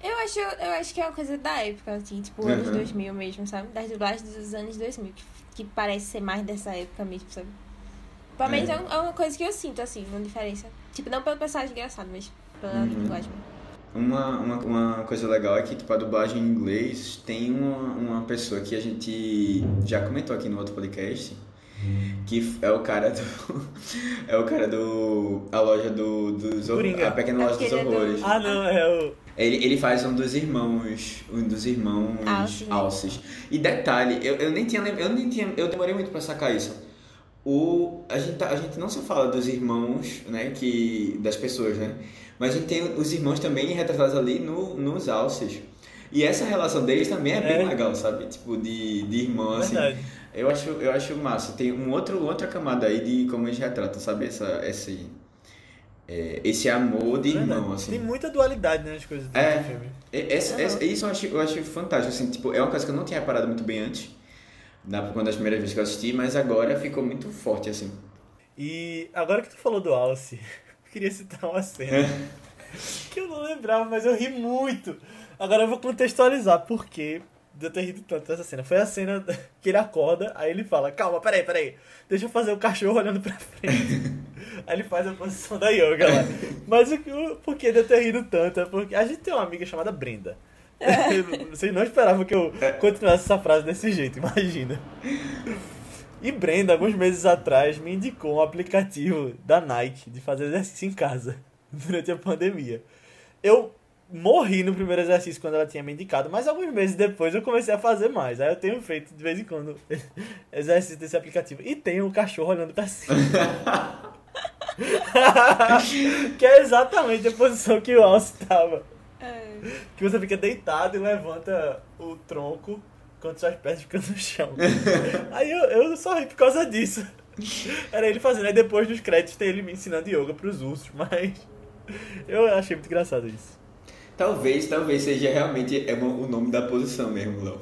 Eu acho, eu acho que é uma coisa da época, assim, tipo, anos Uhum. 2000 mesmo, sabe? Das dublagens dos anos 2000, que, que parece ser mais dessa época mesmo, sabe? Pelo menos É. é. é uma coisa que eu sinto, assim, uma diferença. Tipo, não pelo personagem engraçado, mas pela Uhum. dublagem. Uma, uma, uma coisa legal é que tipo, a dublagem em inglês tem uma, uma pessoa que a gente já comentou aqui no outro podcast, que é o cara do. É o cara do. A loja do, dos. Coringa. A pequena loja dos Aquele do- horrores. Ah, não, é o. Ele, ele faz um dos irmãos. Um dos irmãos Alces? Alces. E detalhe, eu, eu nem tinha eu nem tinha. Eu demorei muito pra sacar isso. O, a, gente, tá- a gente não só fala dos irmãos, né? Que, das pessoas, né? Mas a gente tem os irmãos também retratados ali no, nos Alces. E essa relação deles também é bem É. legal, sabe? Tipo, de, de irmão, assim. Verdade. Eu acho, eu acho massa. Tem um outro, outra camada aí de como eles retratam, sabe? Essa, esse, é, esse amor de irmão, Verdade. assim. Tem muita dualidade né, nas coisas do É. filme. Essa- essa- isso eu acho, eu acho fantástico, assim, tipo, é uma coisa que eu não tinha reparado muito bem antes, na, quando das primeiras vezes que eu assisti, mas agora ficou muito forte, assim. E agora que tu falou do Alce, eu queria citar uma cena que eu não lembrava, mas eu ri muito. Agora eu vou contextualizar porque de eu ter rido tanto dessa cena. Foi a cena que ele acorda, aí ele fala, calma, peraí, peraí, deixa eu fazer o cachorro olhando pra frente. aí ele faz a posição da yoga lá. Mas o que- o porquê de eu ter rido tanto é porque a gente tem uma amiga chamada Brenda. Vocês não esperavam que eu continuasse essa frase desse jeito, imagina. E Brenda, alguns meses atrás, me indicou um aplicativo da Nike de fazer exercício em casa durante a pandemia. Eu morri no primeiro exercício quando ela tinha me indicado, mas alguns meses depois eu comecei a fazer mais. Aí eu tenho feito de vez em quando exercício desse aplicativo. E tem um cachorro olhando pra cima. que é exatamente a posição que o Alce estava. Que você fica deitado e levanta o tronco enquanto suas pernas ficam no chão. Aí eu, eu só ri por causa disso. Era ele fazendo. Aí depois dos créditos tem ele me ensinando yoga pros ursos, mas eu achei muito engraçado isso. Talvez, talvez seja realmente é o nome da posição mesmo, Léo.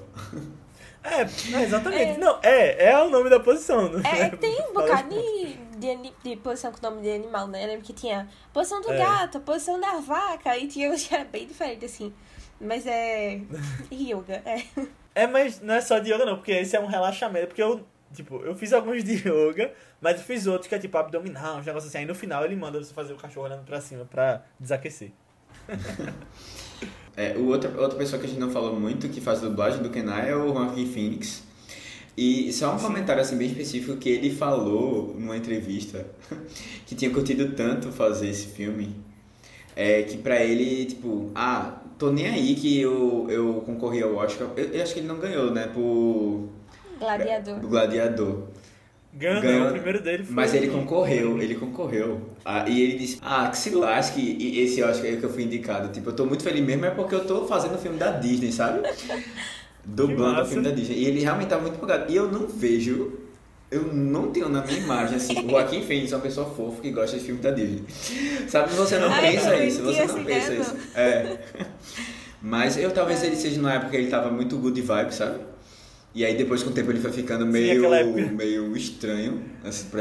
É, é, exatamente. Não, é, é o nome da posição. não É, é? tem um bocado de, de, de posição com nome de animal, né? Eu lembro que tinha posição do É. gato, posição da vaca, e tinha uns que era bem diferente, assim. Mas é. yoga, é. É, mas não é só de yoga não, porque esse é um relaxamento. Porque eu, tipo, eu fiz alguns de yoga, mas eu fiz outros que é tipo abdominal, uns negócios assim. Aí no final ele manda você fazer o cachorro olhando pra cima pra desaquecer. É, o outro, outra pessoa que a gente não falou muito, que faz dublagem do Kenai, é o Joaquin Phoenix. E só um comentário assim bem específico que ele falou numa entrevista que tinha curtido tanto fazer esse filme, é que pra ele, tipo, ah, tô nem aí que eu, eu concorri ao Oscar. Eu, eu acho que ele não ganhou, né, por Gladiador. do Gladiador. Ganhou, Ganhou, o primeiro dele foi. Mas ele concorreu, ele concorreu. Ah, e ele disse, ah, que se lasque, esse eu acho que é que eu fui indicado. Tipo, eu tô muito feliz mesmo, é porque eu tô fazendo o filme da Disney, sabe? Dublando o filme da Disney. E ele realmente tava muito empolgado. E eu não vejo, eu não tenho na minha imagem, assim, o Joaquim Phoenix é uma pessoa fofa que gosta de filme da Disney. Sabe, você não Ai, pensa isso, você não essa pensa ideia, isso. É. Mas eu talvez ele seja numa época que ele tava muito good vibe, sabe? E aí depois com o tempo ele foi ficando meio, época. meio estranho. Assim, pra...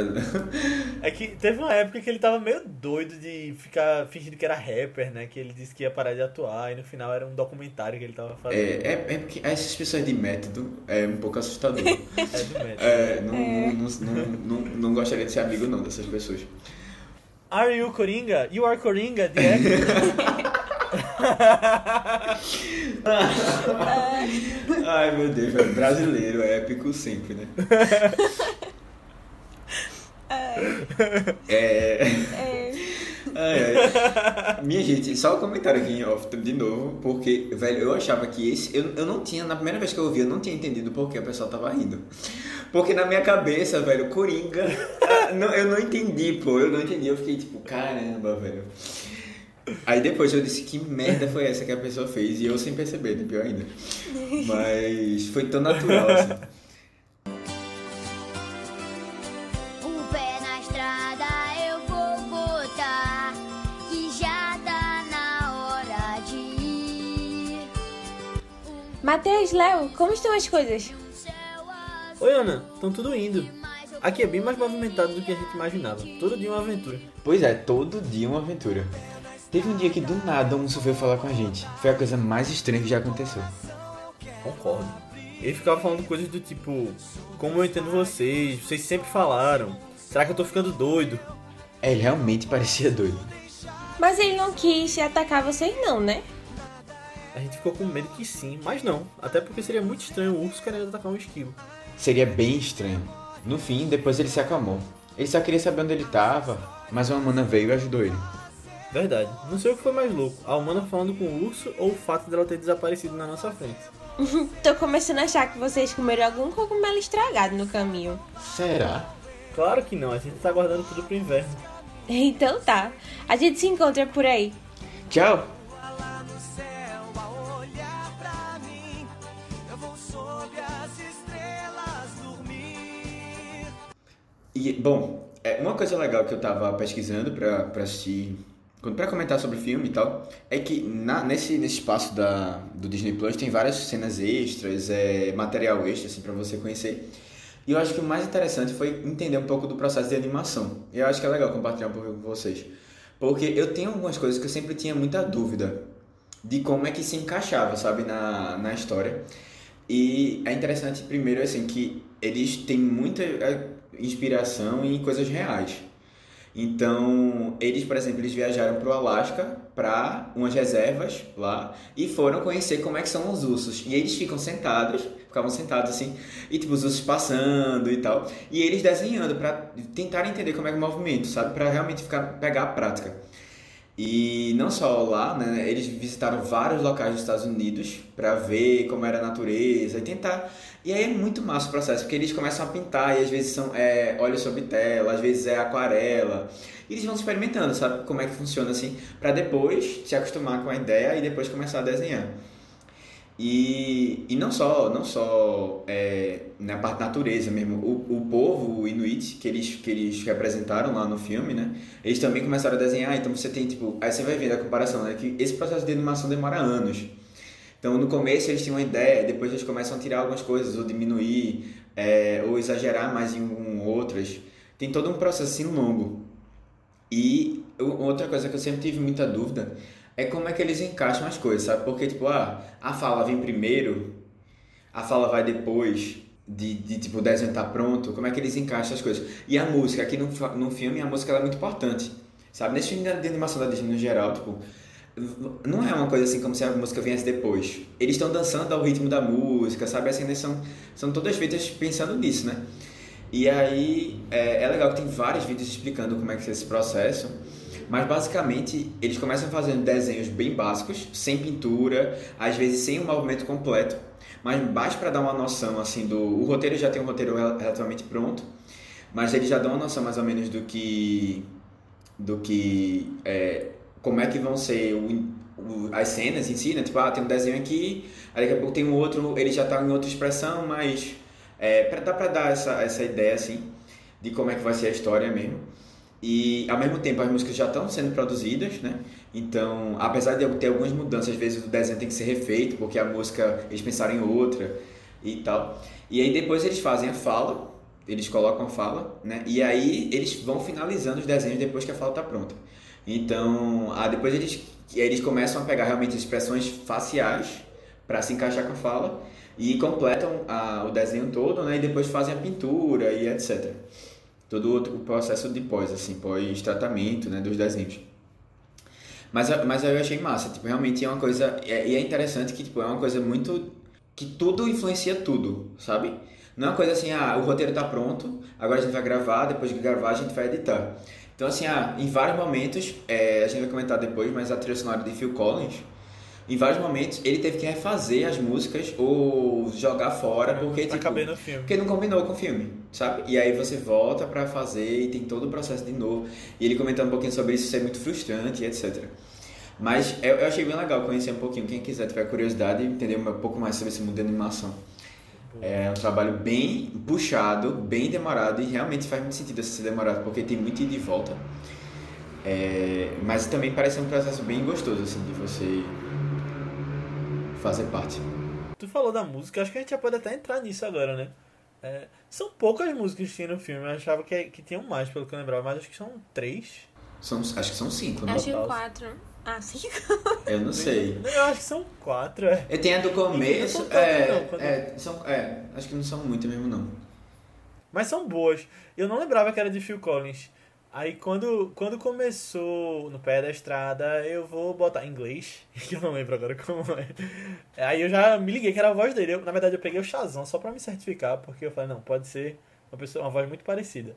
É que teve uma época que ele tava meio doido de ficar fingindo que era rapper, né? Que ele disse que ia parar de atuar e no final era um documentário que ele tava fazendo. É, é, é porque essas pessoas de método é um pouco assustador. É do método. É, não, Não, não, não, não gostaria de ser amigo não dessas pessoas. Are you Coringa? You are Coringa, the actor. Ai meu Deus, velho, brasileiro é épico sempre, né? É. É. Ai, ai. Minha gente, só um comentário aqui em off de novo, porque, velho, eu achava que esse. Eu, eu não tinha, na primeira vez que eu ouvi, eu não tinha entendido por que o pessoal tava rindo. Porque na minha cabeça, velho, Coringa. ah, não, eu não entendi, pô, eu não entendi. Eu fiquei tipo, caramba, velho. Aí depois eu disse, que merda foi essa que a pessoa fez? E eu sem perceber, né? Pior ainda. Mas foi tão natural, assim. O pé na estrada eu vou botar, que já tá na hora de ir. Matheus, Léo, como estão as coisas? Oi, Ana, estão tudo indo. Aqui é bem mais movimentado do que a gente imaginava. Todo dia uma aventura. Pois é, todo dia uma aventura. Teve um dia que do nada um veio falar com a gente. Foi a coisa mais estranha que já aconteceu. Concordo. Ele ficava falando coisas do tipo: Como eu entendo vocês? Vocês sempre falaram. Será que eu tô ficando doido? É, ele realmente parecia doido. Mas ele não quis atacar vocês não, né? A gente ficou com medo que sim, mas não. Até porque seria muito estranho o urso querendo atacar um esquilo. Seria bem estranho. No fim, depois ele se acalmou. Ele só queria saber onde ele tava, mas uma mana veio e ajudou ele. Verdade. Não sei o que foi mais louco, a humana falando com o urso ou o fato dela ter desaparecido na nossa frente. Tô começando a achar que vocês comeram algum cogumelo estragado no caminho. Será? Claro que não, a gente tá guardando tudo pro inverno. Então tá. A gente se encontra por aí. Tchau! E, bom, é, uma coisa legal que eu tava pesquisando pra, pra assistir, pra comentar sobre o filme e tal, é que na, nesse, nesse espaço da, do Disney Plus tem várias cenas extras, é, material extra, assim, pra você conhecer. E eu acho que o mais interessante foi entender um pouco do processo de animação. E eu acho que é legal compartilhar um pouco com vocês. Porque eu tenho algumas coisas que eu sempre tinha muita dúvida de como é que se encaixava, sabe, na, na história. E é interessante, primeiro, assim, que eles têm muita é, inspiração em coisas reais. Então, eles, por exemplo, eles viajaram para o Alasca para umas reservas lá e foram conhecer como é que são os ursos. E eles ficam sentados, ficavam sentados assim, e tipo os ursos passando e tal, e eles desenhando para tentar entender como é que é o movimento, sabe, para realmente ficar pegar a prática. E não só lá, né? Eles visitaram vários locais dos Estados Unidos para ver como era a natureza e tentar. E aí é muito massa o processo, porque eles começam a pintar e às vezes são é, óleo sobre tela, às vezes é aquarela. E eles vão experimentando, sabe como é que funciona assim, para depois se acostumar com a ideia e depois começar a desenhar. E, e não só, não só é, na parte natureza mesmo, o, o povo inuit que eles, que eles representaram lá no filme, né? Eles também começaram a desenhar, então você tem tipo, aí você vai ver a comparação, né? Que esse processo de animação demora anos. Então no começo eles tinham uma ideia, depois eles começam a tirar algumas coisas, ou diminuir, é, ou exagerar mais em um, outras. Tem todo um processo assim longo. E o- outra coisa que eu sempre tive muita dúvida é como é que eles encaixam as coisas, sabe? Porque, tipo, ah, a fala vem primeiro, a fala vai depois de, de tipo, o desenho tá pronto, como é que eles encaixam as coisas? E a música, aqui no, no filme, a música é muito importante, sabe? Nesse filme de animação da Disney no geral, tipo, não é uma coisa assim como se a música viesse depois. Eles estão dançando ao ritmo da música, sabe? As cenas são, são todas feitas pensando nisso, né? E aí é, é legal que tem vários vídeos explicando como é que é esse processo. Mas basicamente eles começam fazendo desenhos bem básicos, sem pintura, às vezes sem o movimento completo, mas basta para dar uma noção assim do. O roteiro já tem um roteiro rel- relativamente pronto, mas eles já dão uma noção mais ou menos do que. do que. é, como é que vão ser o- o- as cenas em si, né? Tipo, ah, tem um desenho aqui, aí daqui a pouco tem um outro, ele já tá em outra expressão, mas é, dá pra dar essa, essa ideia assim de como é que vai ser a história mesmo. E ao mesmo tempo as músicas já estão sendo produzidas, né? Então, apesar de ter algumas mudanças, às vezes o desenho tem que ser refeito, porque a música eles pensaram em outra e tal. E aí depois eles fazem a fala, eles colocam a fala, né? E aí eles vão finalizando os desenhos depois que a fala está pronta. Então, ah, depois eles, eles começam a pegar realmente expressões faciais para se encaixar com a fala e completam a, o desenho todo, né? E depois fazem a pintura e etc. Todo outro processo de pós, assim, pós-tratamento, né? Dos desenhos. Mas, mas eu achei massa, tipo, realmente é uma coisa... é- E é interessante que, tipo, é uma coisa muito... Que tudo influencia tudo, sabe? Não é uma coisa assim, ah, o roteiro tá pronto, agora a gente vai gravar, depois de gravar a gente vai editar. Então, assim, ah, em vários momentos, é, a gente vai comentar depois, mas a trilha sonora de Phil Collins, em vários momentos, ele teve que refazer as músicas ou jogar fora, porque, Pra tipo... no filme. Porque não combinou com o filme, sabe? E aí você volta pra fazer e tem todo o processo de novo. E ele comentando um pouquinho sobre isso, isso é muito frustrante etc. Mas eu, eu achei bem legal conhecer um pouquinho. Quem quiser tiver curiosidade, entender um pouco mais sobre esse mundo de animação. É um trabalho bem puxado, bem demorado e realmente faz muito sentido ser demorado, porque tem muito ida e volta. É, mas também parece um processo bem gostoso, assim, de você fazer parte. Tu falou da música, acho que a gente já pode até entrar nisso agora, né? É, são poucas músicas que tem no filme, eu achava que, que tinham mais, pelo que eu lembrava, mas acho que são três. São, acho que são cinco, né? Acho que quatro. Ah, cinco? Eu não sei. Eu acho que são quatro, é. E tem a do começo. É, tantas, não, quando- é, são, é, acho que não são muitas mesmo, não. Mas são boas. Eu não lembrava que era de Phil Collins. Aí quando, quando começou no pé da estrada, eu vou botar em inglês, que eu não lembro agora como é. Aí eu já me liguei que era a voz dele. Eu, na verdade eu peguei o Shazam só pra me certificar, porque eu falei, não, pode ser uma pessoa, uma voz muito parecida.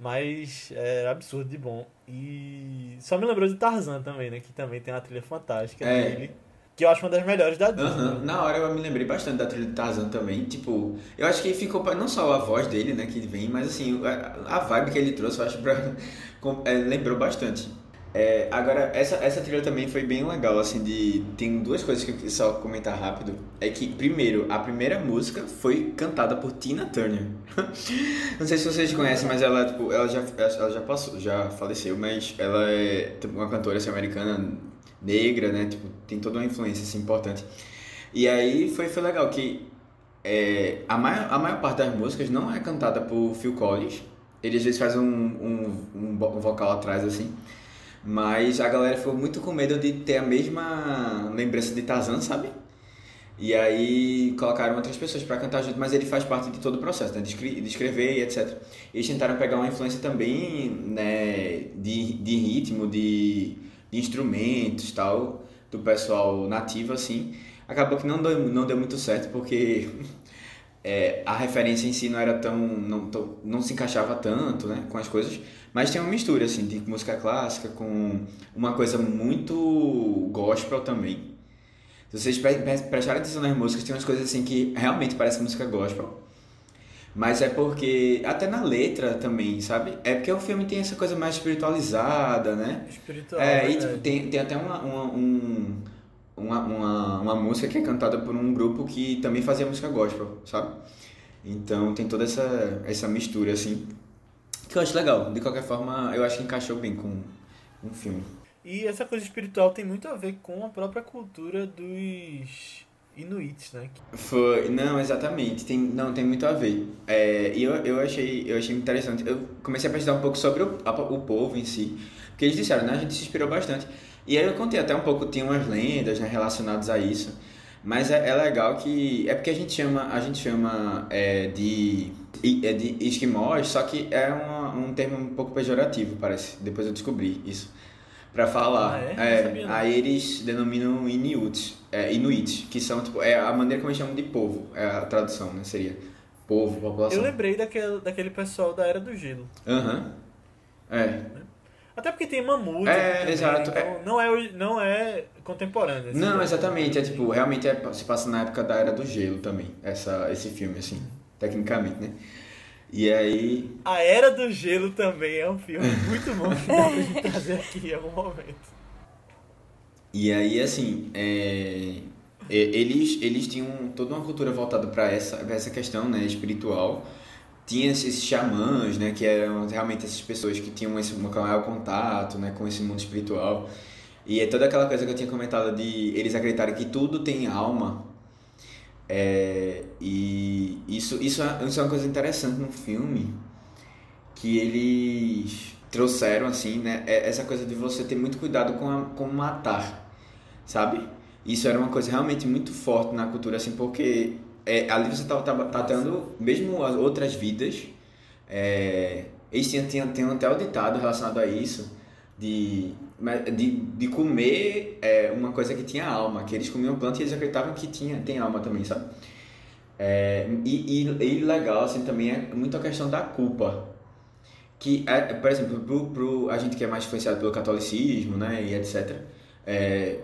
Mas é absurdo de bom. E só me lembrou de Tarzan também, né? Que também tem uma trilha fantástica É. dele. Que eu acho uma das melhores da Disney. Aham, Na hora eu me lembrei bastante da trilha do Tarzan também. Tipo, eu acho que ficou pra- não só a voz dele, né, que vem, mas assim, a, a vibe que ele trouxe, eu acho pra. é, lembrou bastante. É, agora, essa, essa trilha também foi bem legal, assim, de. Tem duas coisas que eu só comentar rápido. É que, primeiro, a primeira música foi cantada por Tina Turner. não sei se vocês conhecem, mas ela, tipo, ela já, ela já passou, já faleceu, mas ela é uma cantora assim, americana negra, né? Tipo, tem toda uma influência assim, importante. E aí foi, foi legal que é, a, maior, a maior parte das músicas não é cantada por Phil Collins. Ele às vezes faz um, um, um, vo- vocal atrás assim. Mas a galera ficou muito com medo de ter a mesma lembrança de Tarzan, sabe? E aí colocaram outras pessoas pra cantar junto, mas ele faz parte de todo o processo, né? De, de escrever e etc. Eles tentaram pegar uma influência também, né? De, de ritmo, de, instrumentos tal, do pessoal nativo, assim. Acabou que não deu, não deu muito certo, porque é, a referência em si não era tão não, tão- não se encaixava tanto né, com as coisas, mas tem uma mistura assim, de música clássica com uma coisa muito gospel também. Se vocês pre- pre- prestarem atenção nas músicas, tem umas coisas assim que realmente parece música gospel. Mas é porque, até na letra também, sabe? É porque o filme tem essa coisa mais espiritualizada, né? Espiritual. É, e tipo, tem, tem até uma, uma, um- uma, uma, uma música que é cantada por um grupo que também fazia música gospel, sabe? Então tem toda essa, essa mistura, assim, que eu acho legal. De qualquer forma, eu acho que encaixou bem com com o filme. E essa coisa espiritual tem muito a ver com a própria cultura dos Inuits, né? Foi, não, exatamente, tem, não, tem muito a ver. É, e eu, eu, achei, eu achei interessante. Eu comecei a pesquisar um pouco sobre o, a- o povo em si, porque eles disseram, né, a gente se inspirou bastante. E aí eu contei até um pouco, tinha umas lendas né, relacionadas a isso. Mas é, é legal que. É porque a gente chama, a gente chama é, de, é de esquimós, só que é uma- um termo um pouco pejorativo, parece. Depois eu descobri isso. Pra falar. Ah, é? Não. aí eles denominam Inuits, é, Inuits, que são tipo, é a maneira como eles chamam de povo, é a tradução, né? Seria povo, população. Eu lembrei daquele, daquele pessoal da Era do Gelo. Aham. É. Até porque tem mamute. É, aqui também, exato, Então é. Não, é, não é contemporâneo. assim. Não, exatamente. É tipo, realmente é, se passa na época da Era do Gelo também, essa, esse filme, assim, tecnicamente, né? E aí. A Era do Gelo também é um filme muito bom que dá pra gente trazer aqui em algum momento. E aí, assim, é, e- eles, eles tinham toda uma cultura voltada para essa, pra essa questão né, espiritual. Tinha esses xamãs, né, que eram realmente essas pessoas que tinham esse maior contato né, com esse mundo espiritual. E é toda aquela coisa que eu tinha comentado de eles acreditarem que tudo tem alma. É, e isso, isso, é, isso é uma coisa interessante no filme, que eles trouxeram, assim, né, é essa coisa de você ter muito cuidado com, a, com matar sabe? Isso era uma coisa realmente muito forte na cultura, assim, porque é, ali você estava tratando mesmo as outras vidas. É, eles tinham, tinham, tinham até o ditado relacionado a isso, de, de, de comer é, uma coisa que tinha alma, que eles comiam planta e eles acreditavam que tinha, tem alma também, sabe? É, e, e, e legal, assim, também é muito a questão da culpa. Que, é, por exemplo, pro, pro, a gente que é mais influenciado pelo catolicismo, né, e etc., é,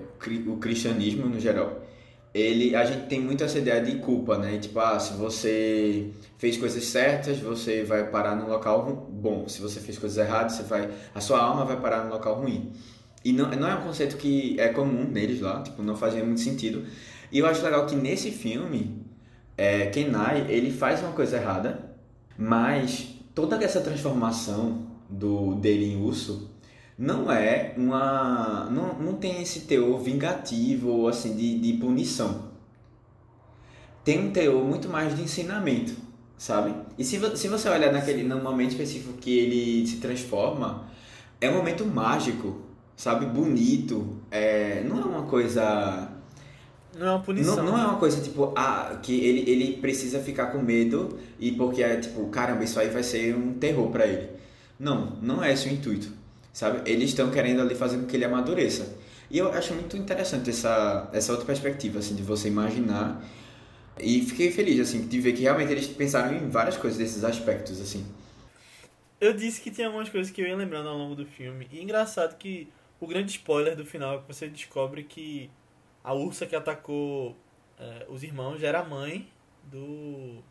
o cristianismo no geral, ele, a gente tem muito essa ideia de culpa, né? Tipo, ah, se você fez coisas certas, você vai parar num local bom. Se você fez coisas erradas, você vai, a sua alma vai parar num local ruim. E não, não é um conceito que é comum neles lá, tipo, não fazia muito sentido. E eu acho legal que nesse filme, é, Kenai, ele faz uma coisa errada, mas toda essa transformação do dele em urso não é uma. Não, não tem esse teor vingativo ou assim de, de punição. tem um teor muito mais de ensinamento, sabe? E se, se você olhar naquele, no momento específico que ele se transforma, é um momento mágico, sabe? Bonito. É, não é uma coisa. Não é uma punição. Não, não é né? uma coisa tipo, ah, que ele, ele precisa ficar com medo e porque é tipo, caramba, isso aí vai ser um terror pra ele. Não, não é esse o intuito, sabe? Eles estão querendo ali fazer com que ele amadureça. E eu acho muito interessante essa, essa outra perspectiva, assim, de você imaginar. E fiquei feliz, assim, de ver que realmente eles pensaram em várias coisas desses aspectos, assim. Eu disse que tinha algumas coisas que eu ia lembrando ao longo do filme. E engraçado que o grande spoiler do final é que você descobre que a ursa que atacou é, os irmãos já era a mãe do.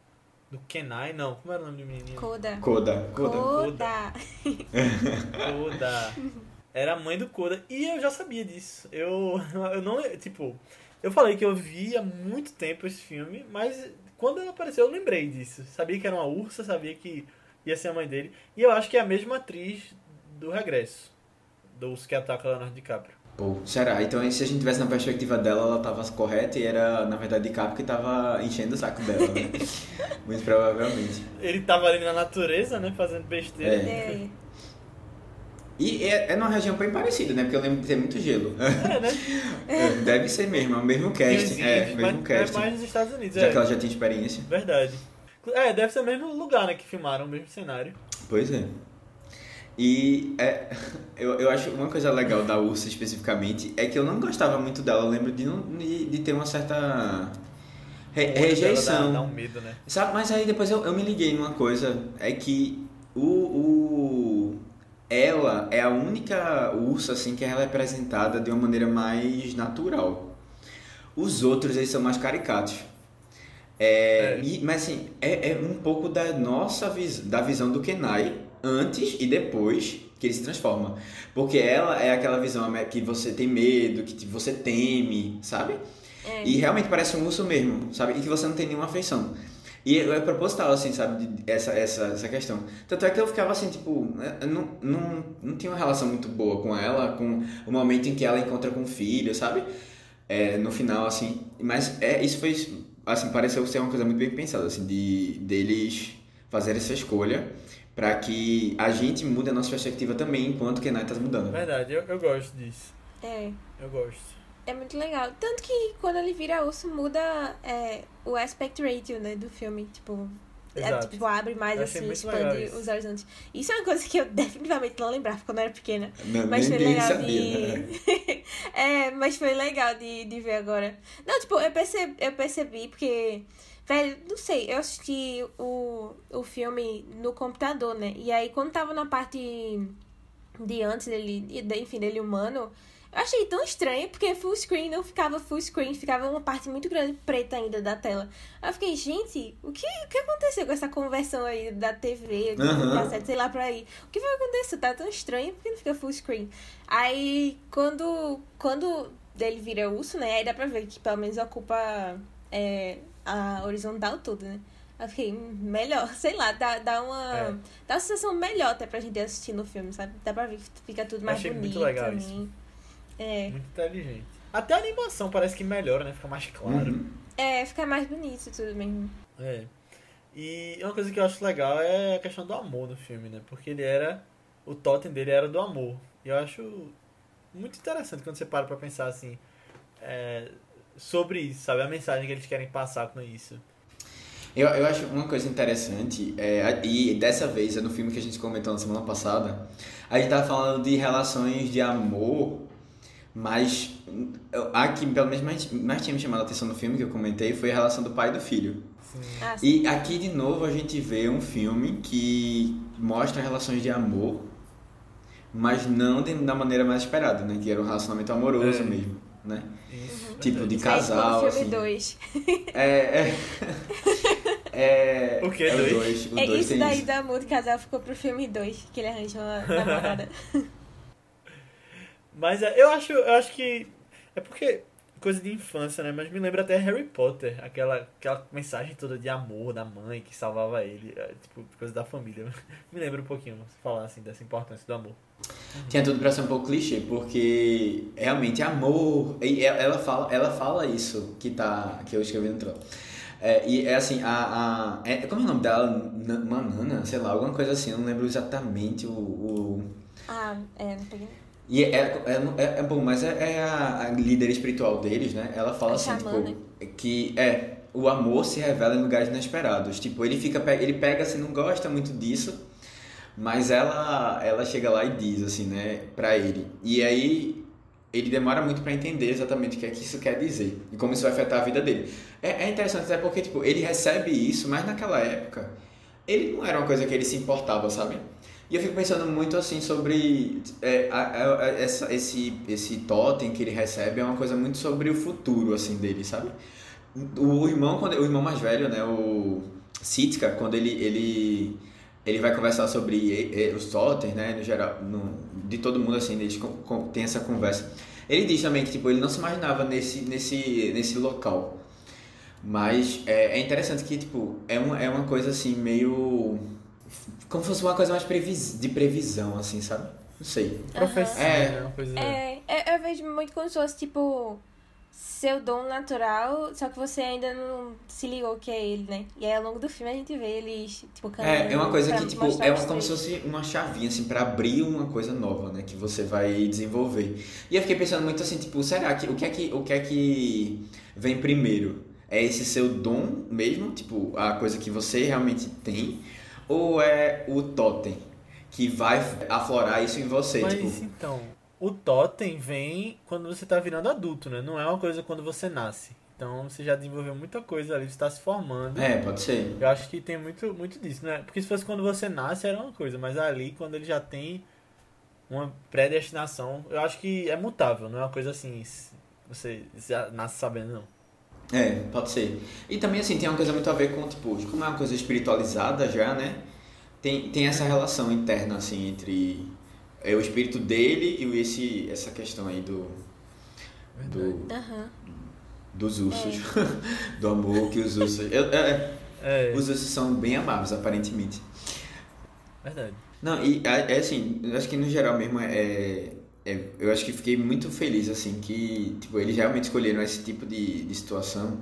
Do Kenai, não. Como era o nome do menininho? Koda. Koda, Koda. Koda. Koda. Era a mãe do Koda. E eu já sabia disso. Eu, eu não. Tipo, eu falei que eu vi há muito tempo esse filme, mas quando ele apareceu eu lembrei disso. Sabia que era uma ursa, sabia que ia ser a mãe dele. E eu acho que é a mesma atriz do Regresso. Do urso que ataca Leonardo DiCaprio. Pô, será? Então se a gente tivesse na perspectiva dela, ela tava correta e era, na verdade, DiCaprio que tava enchendo o saco dela, né? Muito provavelmente. Ele tava ali na natureza, né? Fazendo besteira. É. É. E é, é numa região bem parecida, né? Porque eu lembro de ter muito gelo. É, né? É, deve ser mesmo, é o mesmo casting. É, mesmo mas casting. É mais nos Estados Unidos, Já é. que ela já tinha experiência. Verdade. É, deve ser o mesmo lugar, né? Que filmaram, o mesmo cenário. Pois é. E é, eu, eu acho uma coisa legal da Ursa especificamente é que eu não gostava muito dela. Eu lembro de, não, de, de ter uma certa re- rejeição. Dá, dá um medo, né? Sabe, mas aí depois eu, eu me liguei numa coisa, é que o, o ela é a única ursa assim que ela é representada de uma maneira mais natural. Os outros eles são mais caricatos. É, É. e- mas assim, é, é um pouco da nossa vis, da visão do Kenai antes e depois que ele se transforma. Porque ela é aquela visão que você tem medo, que você teme, sabe? É. E realmente parece um urso mesmo, sabe? E que você não tem nenhuma afeição. E é proposital, assim, sabe? Essa, essa, essa questão. Tanto é que eu ficava assim, tipo, eu não, não, não tinha uma relação muito boa com ela, com o momento em que ela encontra com o filho, sabe? É, no final, assim. Mas é, isso foi, assim, pareceu ser uma coisa muito bem pensada, assim, de deles fazerem essa escolha para que a gente mude a nossa perspectiva também, enquanto que a Kenai tá mudando. Verdade, eu, eu gosto disso. É. Eu gosto. É muito legal. Tanto que quando ele vira urso, muda é, o aspect ratio, né, do filme. Tipo, é, tipo abre mais Eu assim, expande os horizontes. Isso é uma coisa que eu definitivamente não lembrava quando eu era pequena. Não, Mas foi legal sabia, né? de. é, mas foi legal de, de ver agora. Não, tipo, eu percebi, eu percebi porque. Velho, não sei, eu assisti o, o filme no computador, né? E aí quando tava na parte de antes dele, de- enfim, dele humano, eu achei tão estranho, porque full screen não ficava full screen, ficava uma parte muito grande preta ainda da tela. Aí eu fiquei, gente, o que, o que aconteceu com essa conversão aí da TV, do Aham. cassete, sei lá pra aí? O que vai acontecer? Tá tão estranho, por que não fica full screen? Aí, quando, quando ele vira urso, né, aí dá pra ver que pelo menos ocupa é, a horizontal toda, né? Eu fiquei, hum, melhor, sei lá, dá, dá uma. É. Dá uma sensação melhor até pra gente assistir no filme, sabe? Dá pra ver que fica tudo mais Achei muito bonito legal também. É. Muito inteligente. Até a animação parece que melhora, né? Fica mais claro. Uhum. É, fica mais bonito e tudo mesmo. É. E uma coisa que eu acho legal é a questão do amor no filme, né? Porque ele era. O totem dele era do amor. E eu acho muito interessante quando você para pra pensar assim. é, sobre isso, sabe? A mensagem que eles querem passar com isso. Eu, eu acho uma coisa interessante, é, e dessa vez é no filme que a gente comentou na semana passada, a gente tava falando de relações de amor, mas a que pelo menos mais, mais tinha me chamado a atenção no filme que eu comentei foi a relação do pai e do filho. Ah, sim. E aqui de novo a gente vê um filme que mostra relações de amor, mas não de- da maneira mais esperada, né? Que era um relacionamento amoroso É. mesmo, né? Isso, Tipo, de casal, filme assim. 2. É, é, é, O quê, é dois? dois, o É dois isso daí isso. do amor do casal ficou pro filme 2, que ele arranjou uma namorada. Mas é, eu acho, eu acho que. É porque. Coisa de infância, né? Mas me lembra até Harry Potter, aquela, aquela mensagem toda de amor da mãe que salvava ele, é, tipo, coisa da família. Me lembra um pouquinho, se falar assim, dessa importância do amor. Tinha tudo pra ser um pouco clichê, porque realmente amor. e Ela fala, ela fala isso que tá. que eu escrevi no troll. É, e é assim, a. a é, como é o nome dela? Na- Manana, sei lá, alguma coisa assim, eu não lembro exatamente o. o... Ah, é, não peguei. E é, é, é, é bom, mas é, é a, a líder espiritual deles, né? Ela fala A assim, xamã, tipo, que é o amor se revela em lugares inesperados. Tipo, ele fica, ele pega assim, não gosta muito disso, mas ela, ela chega lá e diz assim, né, pra ele. E aí ele demora muito pra entender exatamente o que é que isso quer dizer e como isso vai afetar a vida dele. É, é interessante até porque tipo, ele recebe isso, mas naquela época ele não era uma coisa que ele se importava, sabe? E eu fico pensando muito assim sobre é, a- a- essa, esse, esse totem que ele recebe é uma coisa muito sobre o futuro assim dele, sabe? O irmão, quando, o irmão mais velho, né, o Sitka, quando ele, ele, ele vai conversar sobre eh, os totens, né, no geral, no, de todo mundo assim, eles com- com- tem essa conversa. Ele diz também que tipo, ele não se imaginava nesse, nesse, nesse local. Mas é, é interessante que tipo, é, uma, é uma coisa assim meio como se fosse uma coisa mais previs, de previsão assim, sabe? Não sei. Profecia, É. né? Uma coisa... É, eu, eu vejo muito como se fosse, tipo, seu dom natural, só que você ainda não se ligou que é ele, né? E aí, ao longo do filme, a gente vê eles, tipo, É, é uma coisa que, tipo, é uma, como se fosse uma chavinha, assim, pra abrir uma coisa nova, né? Que você vai desenvolver. E eu fiquei pensando muito assim, tipo, será que o que é que, o que, é que vem primeiro? É esse seu dom mesmo, tipo, a coisa que você realmente tem? Ou é o totem que vai aflorar isso em você? Mas tipo, então, o totem vem quando você tá virando adulto, né? Não é uma coisa quando você nasce. Então você já desenvolveu muita coisa ali, você tá se formando. é, pode ser. Eu acho que tem muito, muito disso, né? Porque se fosse quando você nasce era uma coisa, mas ali quando ele já tem uma predestinação, eu acho que é mutável, não é uma coisa assim, você já nasce sabendo, não. É, pode ser. E também, assim, tem uma coisa muito a ver com, tipo, como é uma coisa espiritualizada já, né? Tem, tem essa relação interna, assim, entre é, o espírito dele e esse, essa questão aí do, do Aham. dos ursos. do amor que os ursos... Eu, é, É, os ursos são bem amáveis, aparentemente. verdade. Não, e é, é assim, acho que no geral mesmo é, é- Eu acho que fiquei muito feliz, assim, que tipo, eles realmente escolheram esse tipo de, de situação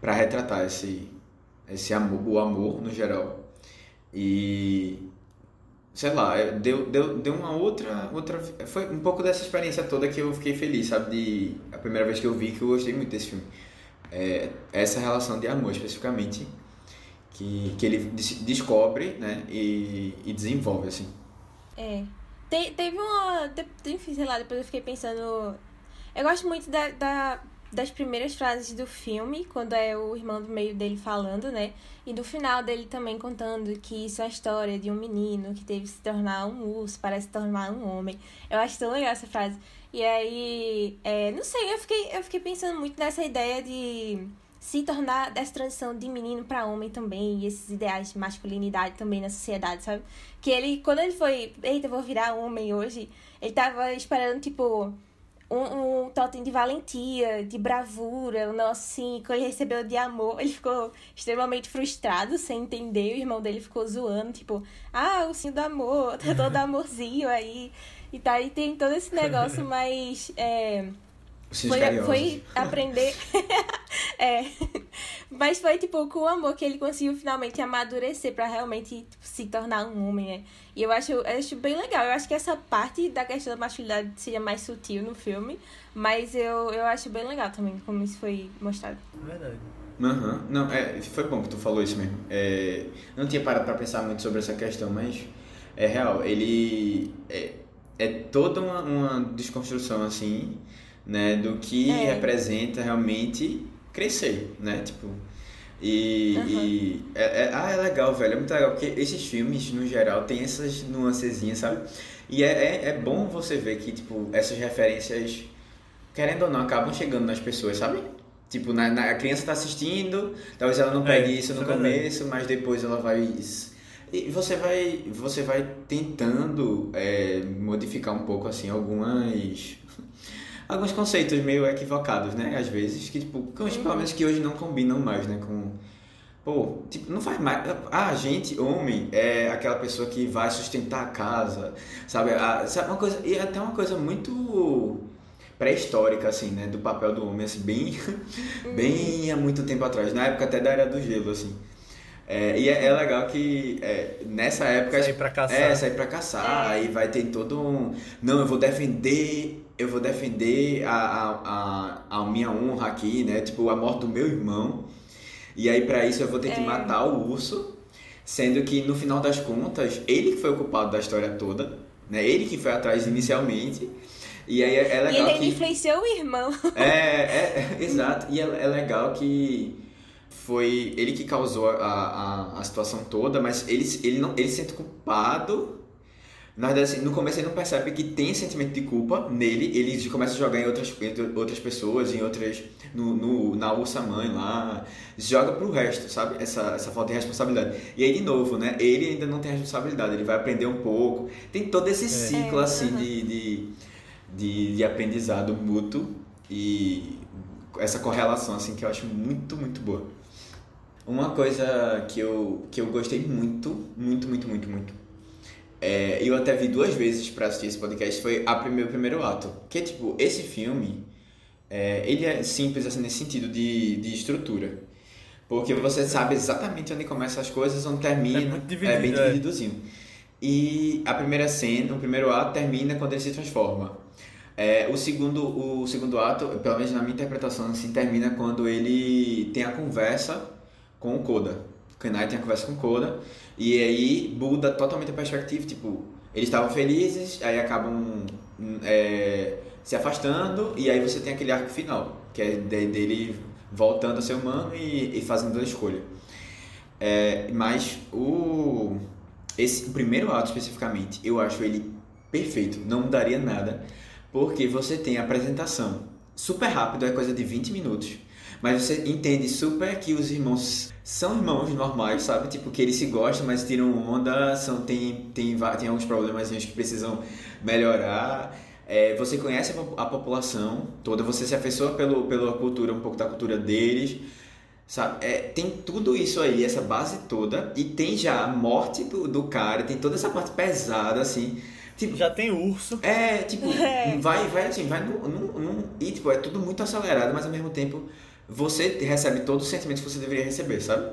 para retratar esse, esse amor, o amor no geral. E. Sei lá, é, deu, deu, deu uma outra, outra. Foi um pouco dessa experiência toda que eu fiquei feliz, sabe? De, a primeira vez que eu vi que eu gostei muito desse filme. É, essa relação de amor especificamente que, que ele des- descobre né, e, e desenvolve, assim. É. Te- teve uma. Enfim, sei lá, depois eu fiquei pensando. Eu gosto muito da, da- das primeiras frases do filme, quando é o irmão do meio dele falando, né? E do final dele também contando que isso é a história de um menino que teve que se tornar um urso para se tornar um homem. Eu acho tão legal essa frase. E aí, é, não sei, eu fiquei, eu fiquei pensando muito nessa ideia de se tornar dessa transição de menino para homem também, e esses ideais de masculinidade também na sociedade, sabe? Que ele, quando ele foi, eita, eu vou virar homem hoje, ele tava esperando, tipo, um, um totem de valentia, de bravura, um nosso assim, quando ele recebeu de amor, ele ficou extremamente frustrado, sem entender, o irmão dele ficou zoando, tipo, ah, o sim do amor, tá todo amorzinho aí, e tá, e tem todo esse negócio, mas, é, foi, foi aprender. é. Mas foi tipo com o amor que ele conseguiu finalmente amadurecer pra realmente tipo, se tornar um homem, né? E eu acho, eu acho bem legal. Eu acho que essa parte da questão da masculinidade seria mais sutil no filme. Mas eu, eu acho bem legal também como isso foi mostrado. Verdade. Aham. Não, é, foi bom que tu falou isso mesmo. É, não tinha parado pra pensar muito sobre essa questão, mas é real. Ele é, é toda uma, uma desconstrução, assim, né, do que É. representa realmente crescer, né? Tipo. E, Aham. e é, é- ah, é legal, velho. É muito legal, porque esses filmes, no geral, tem essas nuancezinhas, sabe? E é, é, é bom você ver que, tipo, essas referências, querendo ou não, acabam chegando nas pessoas, sabe? Tipo, na, na- a criança tá assistindo, talvez ela não É, pegue isso no isso é verdade. começo, mas depois ela vai. E você vai, você vai tentando é, modificar um pouco, assim, algumas. Alguns conceitos meio equivocados, né? Às vezes, que, tipo, que, Uhum. pelo menos que hoje não combinam mais, né? Com. Pô, tipo, não faz mais. Ah, a gente, homem, é aquela pessoa que vai sustentar a casa, sabe? Ah, sabe uma coisa. E até uma coisa muito pré-histórica, assim, né? Do papel do homem, assim, bem, bem há muito tempo atrás, na época até da Era do Gelo, assim. É, e é, é legal que é, nessa época. Sair pra caçar. É, sair pra caçar. Aí vai ter todo um. Não, eu vou defender. Eu vou defender a, a, a, a minha honra aqui, né? Tipo, a morte do meu irmão. E aí, pra isso, eu vou ter que É. matar o urso. Sendo que, no final das contas, ele que foi o culpado da história toda. Né? Ele que foi atrás inicialmente. E aí é, é E legal ele que. influenciou o irmão. É, é, é, exato. E é, é legal que foi ele que causou a, a, a situação toda, mas ele, ele não ele se sente culpado. Na verdade, assim, no começo ele não percebe que tem sentimento de culpa nele, ele já começa a jogar em outras, entre outras pessoas, em outras. No, no- na ursa mãe lá, joga pro resto, sabe? Essa, essa falta de responsabilidade. E aí, de novo, né? Ele ainda não tem responsabilidade, ele vai aprender um pouco. Tem todo esse ciclo, É, assim, de, de, de, de aprendizado mútuo e essa correlação, assim, que eu acho muito, muito boa. Uma coisa que eu, que eu gostei muito, muito, muito, muito, muito. É, eu até vi duas vezes pra assistir esse podcast, foi a primeiro, o primeiro ato. Que, tipo, esse filme, é, ele é simples, assim, nesse sentido de, de estrutura. Porque você sabe exatamente onde começam as coisas, onde termina. É muito dividido, bem é. divididozinho. E a primeira cena, o primeiro ato termina quando ele se transforma. É, o, segundo, o segundo ato, pelo menos na minha interpretação, assim, termina quando ele tem a conversa com o Koda. O Kenai tem a conversa com o Koda. E aí muda totalmente a perspectiva. Tipo, eles estavam felizes, aí acabam hum, é, se afastando. E aí você tem aquele arco final, que é de- dele voltando a ser humano e, e fazendo a escolha. É, mas o, esse, o primeiro ato especificamente, eu acho ele perfeito, não mudaria nada, porque você tem a apresentação super rápido, é coisa de 20 minutos, mas você entende super que os irmãos são irmãos normais, sabe? Tipo, que eles se gostam, mas tiram onda, são, tem, tem, tem alguns problemas que precisam melhorar. É, você conhece a, po- a população toda, você se afeiçoa pelo, pela cultura, um pouco da cultura deles. Sabe? É, tem tudo isso aí, essa base toda, e tem já a morte do, do cara, tem toda essa parte pesada, assim. Tipo, Já tem urso. é, tipo, É. vai, vai assim, vai num, num, num- E, tipo, é tudo muito acelerado, mas ao mesmo tempo você recebe todos os sentimentos que você deveria receber, sabe?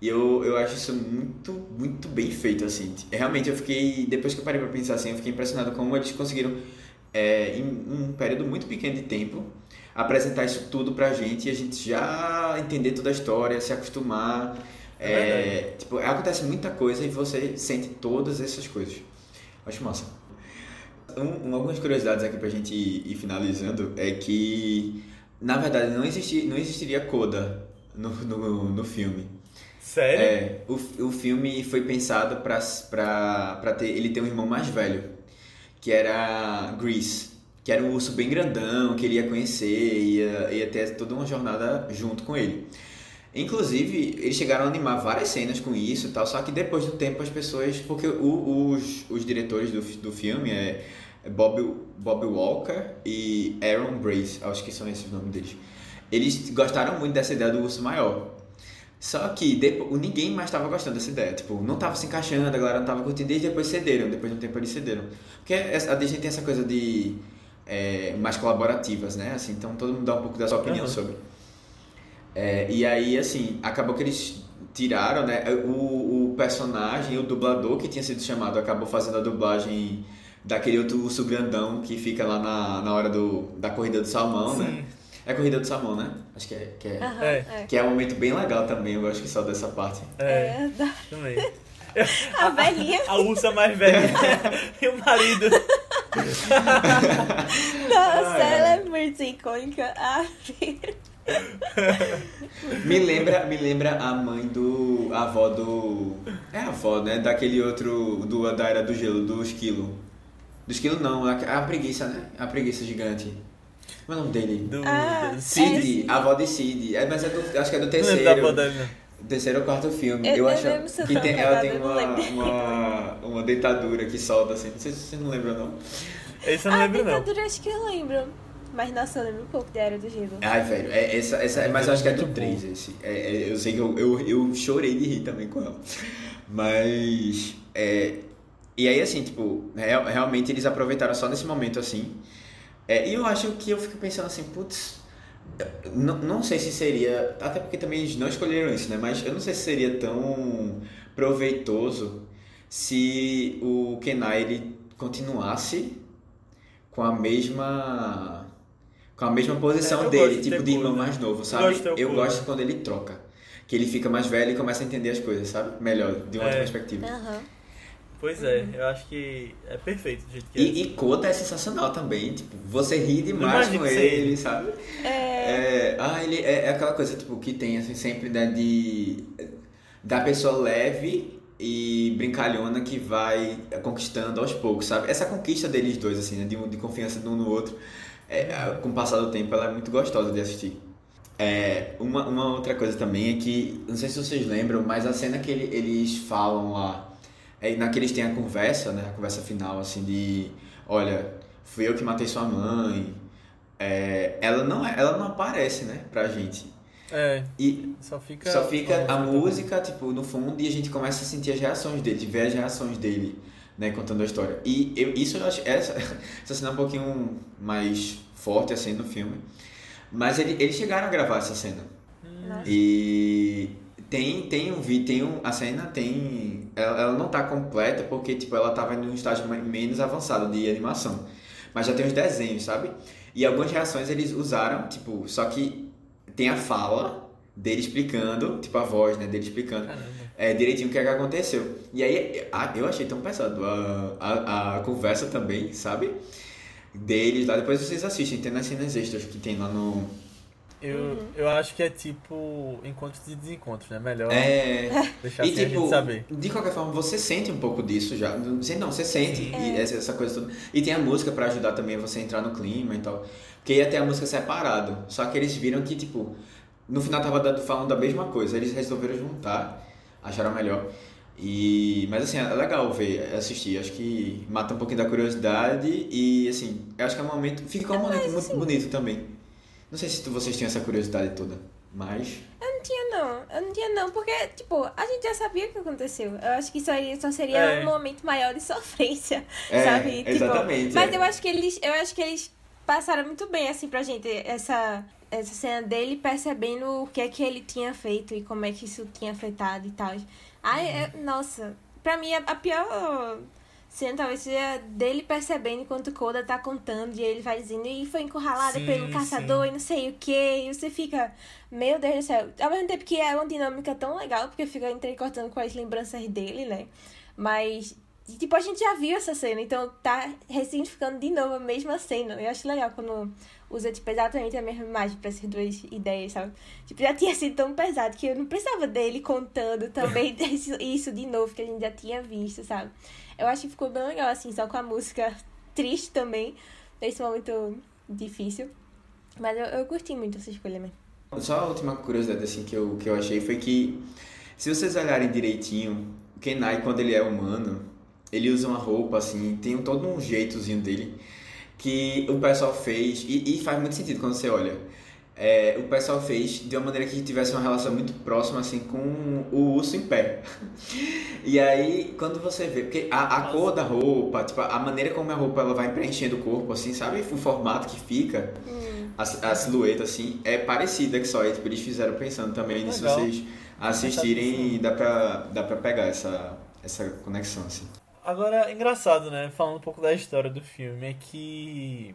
E eu, eu acho isso muito, muito bem feito, assim. Realmente eu fiquei. Depois que eu parei pra pensar assim, eu fiquei impressionado como eles conseguiram, é, em um período muito pequeno de tempo, apresentar isso tudo pra gente e a gente já entender toda a história, se acostumar. É É, tipo, acontece muita coisa e você sente todas essas coisas. Acho massa. Um, um- algumas curiosidades aqui pra gente ir, ir finalizando é que, na verdade, não, existi, não existiria coda no, no, no filme. Sério? É, o, o filme foi pensado pra, pra, pra ter, ele ter um irmão mais velho, que era Grease, que era um urso bem grandão, que ele ia conhecer, ia, ia ter toda uma jornada junto com ele. Inclusive, eles chegaram a animar várias cenas com isso e tal, só que depois do tempo as pessoas. Porque o- os, os diretores do, do filme é Bob, Bob Walker e Aaron Brace, acho que são esses os nomes deles. Eles gostaram muito dessa ideia do urso maior. Só que depois, ninguém mais estava gostando dessa ideia. Tipo, não estava se encaixando, a galera não estava curtindo, e depois cederam. Depois de um tempo eles cederam. Porque a Disney tem essa coisa de. é, mais colaborativas, né? Assim, então todo mundo dá um pouco da sua opinião Aham. sobre. É, e aí, assim, acabou que eles tiraram, né? O, o personagem, o dublador que tinha sido chamado, acabou fazendo a dublagem daquele outro urso grandão que fica lá na, na hora do, da corrida do salmão, né? Sim. É a corrida do salmão, né? Acho que é. Que é, É. é. que é um momento bem legal também, eu acho que só dessa parte. É, É, também. a velhinha. A ursa mais velha e o marido. Nossa, é. ela é muito icônica. Ah, Me lembra, me lembra a mãe do. a avó do. É a avó, né? Daquele outro. Do, da era do gelo, do esquilo. Do esquilo não, a, a preguiça, né? A preguiça gigante. Como é o nome dele? Do, Ah, do Cid, a avó de Cid. É, mas é do, acho que é do lembro terceiro. Terceiro ou quarto filme. Eu- Eu, acho eu que tem, ela tem uma, uma, uma dentadura que solta assim. Não sei se vocês não lembram, não. Esse eu não a lembro, não. ditadura acho que eu lembro. Mas nossa, eu lembro um pouco da Era do Gelo. Ai, velho, é, essa, essa, mas eu acho que é do Muito 3 esse. É, é, eu sei que eu, eu, eu chorei de rir também com ela. Mas. É, e aí, assim, tipo, real- realmente eles aproveitaram só nesse momento assim. É, e eu acho que eu fico pensando assim, putz, não, não sei se seria, até porque também eles não escolheram isso, né? Mas eu não sei se seria tão proveitoso se o Kenai ele continuasse com a mesma com a mesma posição É, eu dele, gosto de tipo de irmão né? mais novo, Eu sabe? gosto de ter o Eu pulo. gosto quando ele troca, que ele fica mais velho e começa a entender as coisas, sabe? Melhor, de uma outra É. perspectiva. Aham. Pois é, eu acho que é perfeito do jeito que é. E, Kota é sensacional também, tipo, você ri demais com ele, sabe? É. É, ah, ele é, é aquela coisa tipo que tem assim sempre né, de da pessoa leve e brincalhona que vai conquistando aos poucos, sabe? Essa conquista deles dois assim, né, de, de confiança de um no outro, é, é, com o passar do tempo ela é muito gostosa de assistir. É, uma, uma outra coisa também é que, não sei se vocês lembram, mas a cena que ele- eles falam lá, é na que eles têm a conversa, né, a conversa final assim de, olha, fui eu que matei sua mãe, é, ela não é, ela não aparece, né, pra gente. É, E só fica. só fica a também. música, tipo, no fundo, e a gente começa a sentir as reações dele, ver as reações dele, né, contando a história. E eu, isso eu acho, essa, essa cena é um pouquinho mais forte, assim, no filme. Mas ele, eles chegaram a gravar essa cena. Nossa. E tem, tem um vídeo, tem um, a cena tem, ela, ela não tá completa porque, tipo, ela tava em um estágio me- menos avançado de animação. Mas já tem os desenhos, sabe? E algumas reações eles usaram, tipo, só que tem a fala dele explicando, tipo a voz, né, dele explicando é, direitinho o que, é que aconteceu. E aí a- eu achei tão pesado a, a, a conversa também, sabe? Deles lá, depois vocês assistem, tem nas cenas extras que tem lá no. Eu, eu acho que é tipo encontros e desencontros, né? Melhor É. deixar E assim a tipo, gente saber. de qualquer forma, você sente um pouco disso já. Não, sei não, você sente e essa, essa coisa toda. E tem a música pra ajudar também você a entrar no clima e tal. Porque ia ter a música separado. Só que eles viram que, tipo, no final tava dando- falando da mesma coisa. Eles resolveram juntar, acharam melhor. E, mas assim, é legal ver, assistir. Acho que mata um pouquinho da curiosidade e assim, eu acho que é um momento. Fica um momento muito bonito também. Não sei se vocês têm essa curiosidade toda, mas. Eu não tinha, não. Eu não tinha, não. Porque, tipo, a gente já sabia o que aconteceu. Eu acho que isso aí só seria É. um momento maior de sofrência, É, sabe? Tipo, exatamente, mas é. eu acho que eles, eu acho que eles passaram muito bem, assim, pra gente, essa, essa cena dele percebendo o que é que ele tinha feito e como é que isso tinha afetado e tal. Ai, é- nossa, pra mim a, a pior cena talvez seja dele percebendo enquanto o Koda tá contando e ele vai dizendo e foi encurralada Sim, pelo caçador e não sei o que, e você fica, meu Deus do céu. Ao mesmo tempo que é uma dinâmica tão legal, porque fica entrecortando com as lembranças dele, né? Mas, tipo, a gente já viu essa cena, então tá ressignificando de novo a mesma cena. Eu acho legal quando usa, tipo, exatamente a mesma imagem pra essas duas ideias, sabe? Tipo, já tinha sido tão pesado que eu não precisava dele contando também isso de novo, que a gente já tinha visto, sabe? Eu acho que ficou bem legal, assim, só com a música triste também, nesse momento difícil. Mas eu, eu curti muito essa escolha mesmo. Só a última curiosidade assim que eu, que eu achei foi que se vocês olharem direitinho, o Kenai quando ele é humano, ele usa uma roupa assim, tem todo um jeitozinho dele que o pessoal fez e, e faz muito sentido quando você olha. É, o pessoal fez de uma maneira que tivesse uma relação muito próxima assim com o urso em pé. E aí, quando você vê, porque a, a cor da roupa, tipo, a maneira como a roupa ela vai preenchendo o corpo, assim, sabe? O formato que fica, a, a silhueta, assim, é parecida que só. Tipo, eles fizeram pensando também nisso, Legal. vocês assistirem e dá pra, dá pra pegar essa, essa conexão, assim. Agora, engraçado, né? Falando um pouco da história do filme, é que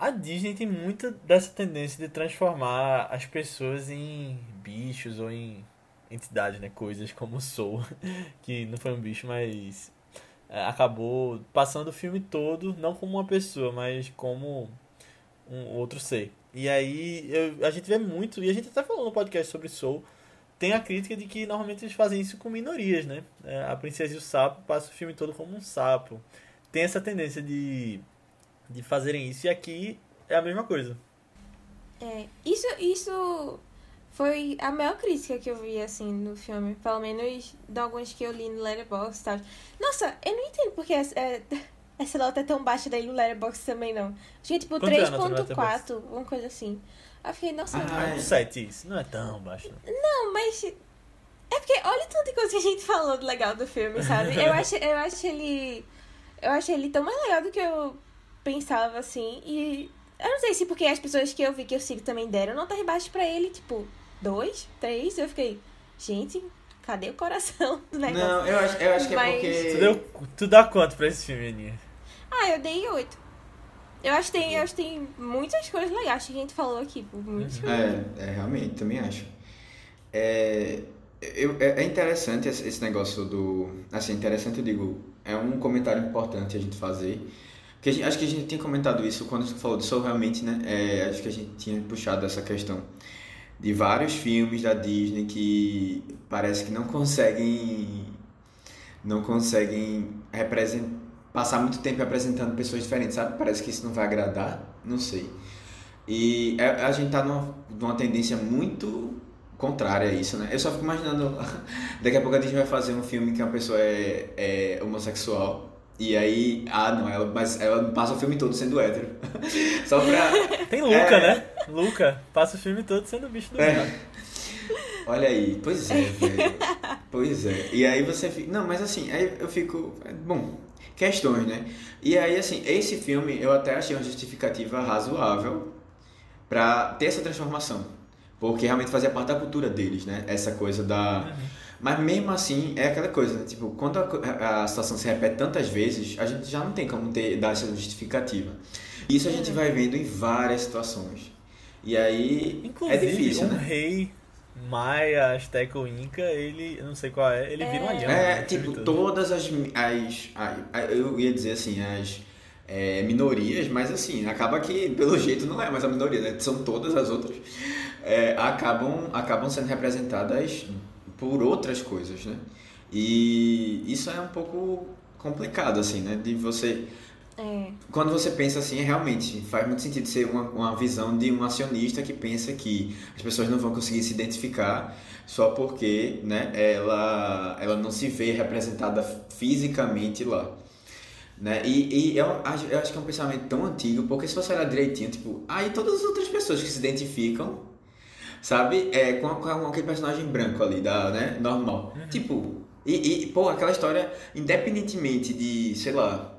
a Disney tem muita dessa tendência de transformar as pessoas em bichos ou em entidades, né? Coisas como Soul, que não foi um bicho, mas é, acabou passando o filme todo, não como uma pessoa, mas como um outro ser. E aí eu- a gente vê muito, e a gente até falou no podcast sobre Soul, tem a crítica de que normalmente eles fazem isso com minorias, né? É, A Princesa e o Sapo passa o filme todo como um sapo. Tem essa tendência de, de fazerem isso, e aqui é a mesma coisa. É, isso, isso foi a maior crítica que eu vi, assim, no filme. Pelo menos de alguns que eu li no Letterboxd e tal. Nossa, eu não entendo porque essa, é, essa nota é tão baixa daí no Letterboxd também, não. Acho que é tipo Quanto é a nota no 3.4, uma coisa assim. Aí eu fiquei, nossa, Ah, É um 7 isso, não é tão baixo. Não. não, mas... É porque olha tanta coisa que a gente falou do legal do filme, sabe? Eu acho, eu acho ele... Eu acho ele tão mais legal do que eu pensava assim. E eu não sei se porque as pessoas que eu vi que eu sigo também deram notas baixas pra ele, tipo, dois, três. Eu fiquei, gente, cadê o coração do negócio? Não, eu acho, eu acho que é Mas- porque. Tu, deu, tu dá quanto pra esse filme, Aninha? Ah, eu dei oito. Eu acho que tem, eu acho que tem muitas coisas legais que a gente falou aqui. Muitas coisas. É, é, realmente, também acho. É, eu, é, é interessante esse, esse negócio do. Assim, interessante, eu digo, é um comentário importante a gente fazer. A gente- acho que a gente tinha comentado isso quando você falou disso realmente, né? É, acho que a gente tinha puxado essa questão de vários filmes da Disney que parece que não conseguem. Não conseguem. Passar muito tempo apresentando pessoas diferentes, sabe? Parece que isso não vai agradar, não sei. E é- a gente tá numa, numa tendência muito contrária a isso, né? Eu só fico imaginando, daqui a pouco a Disney vai fazer um filme que uma pessoa é, é homossexual. E aí, ah não, ela, mas ela passa o filme todo sendo hétero. só pra. Tem Luca, É. né? Luca passa o filme todo sendo bicho do É. Olha aí, pois é, velho. Pois é. E aí você fica. Não, mas assim, aí eu fico. Bom, questões, né? E aí, assim, esse filme eu até achei uma justificativa razoável pra ter essa transformação. Porque realmente fazia parte da cultura deles, né? Essa coisa da. Mas mesmo assim, é aquela coisa, né? Tipo, quando a, a situação se repete tantas vezes, a gente já não tem como ter, dar essa justificativa. Isso a gente vai vendo em várias situações. E aí Inclusive, é difícil, um né? rei maia, asteca ou inca, ele, eu não sei qual é, ele vira um alhão. É, né, tipo, todas as, as, a- a- Eu ia dizer assim, as é, minorias, mas assim, acaba que, pelo jeito, não é mais a minoria, né? São todas as outras. é, acabam, acabam sendo representadas por outras coisas, né? E isso é um pouco complicado, assim, né? De você É. quando você pensa assim, realmente faz muito sentido ser uma, uma visão de um acionista que pensa que as pessoas não vão conseguir se identificar só porque né, ela, ela não se vê representada fisicamente lá. Né? E, e eu, acho- eu acho que é um pensamento tão antigo, porque se você olhar direitinho, tipo, aí todas as outras pessoas que se identificam, sabe, é, com, com aquele personagem branco ali, da, né, normal. Tipo, e, e, pô, aquela história, independentemente de, sei lá,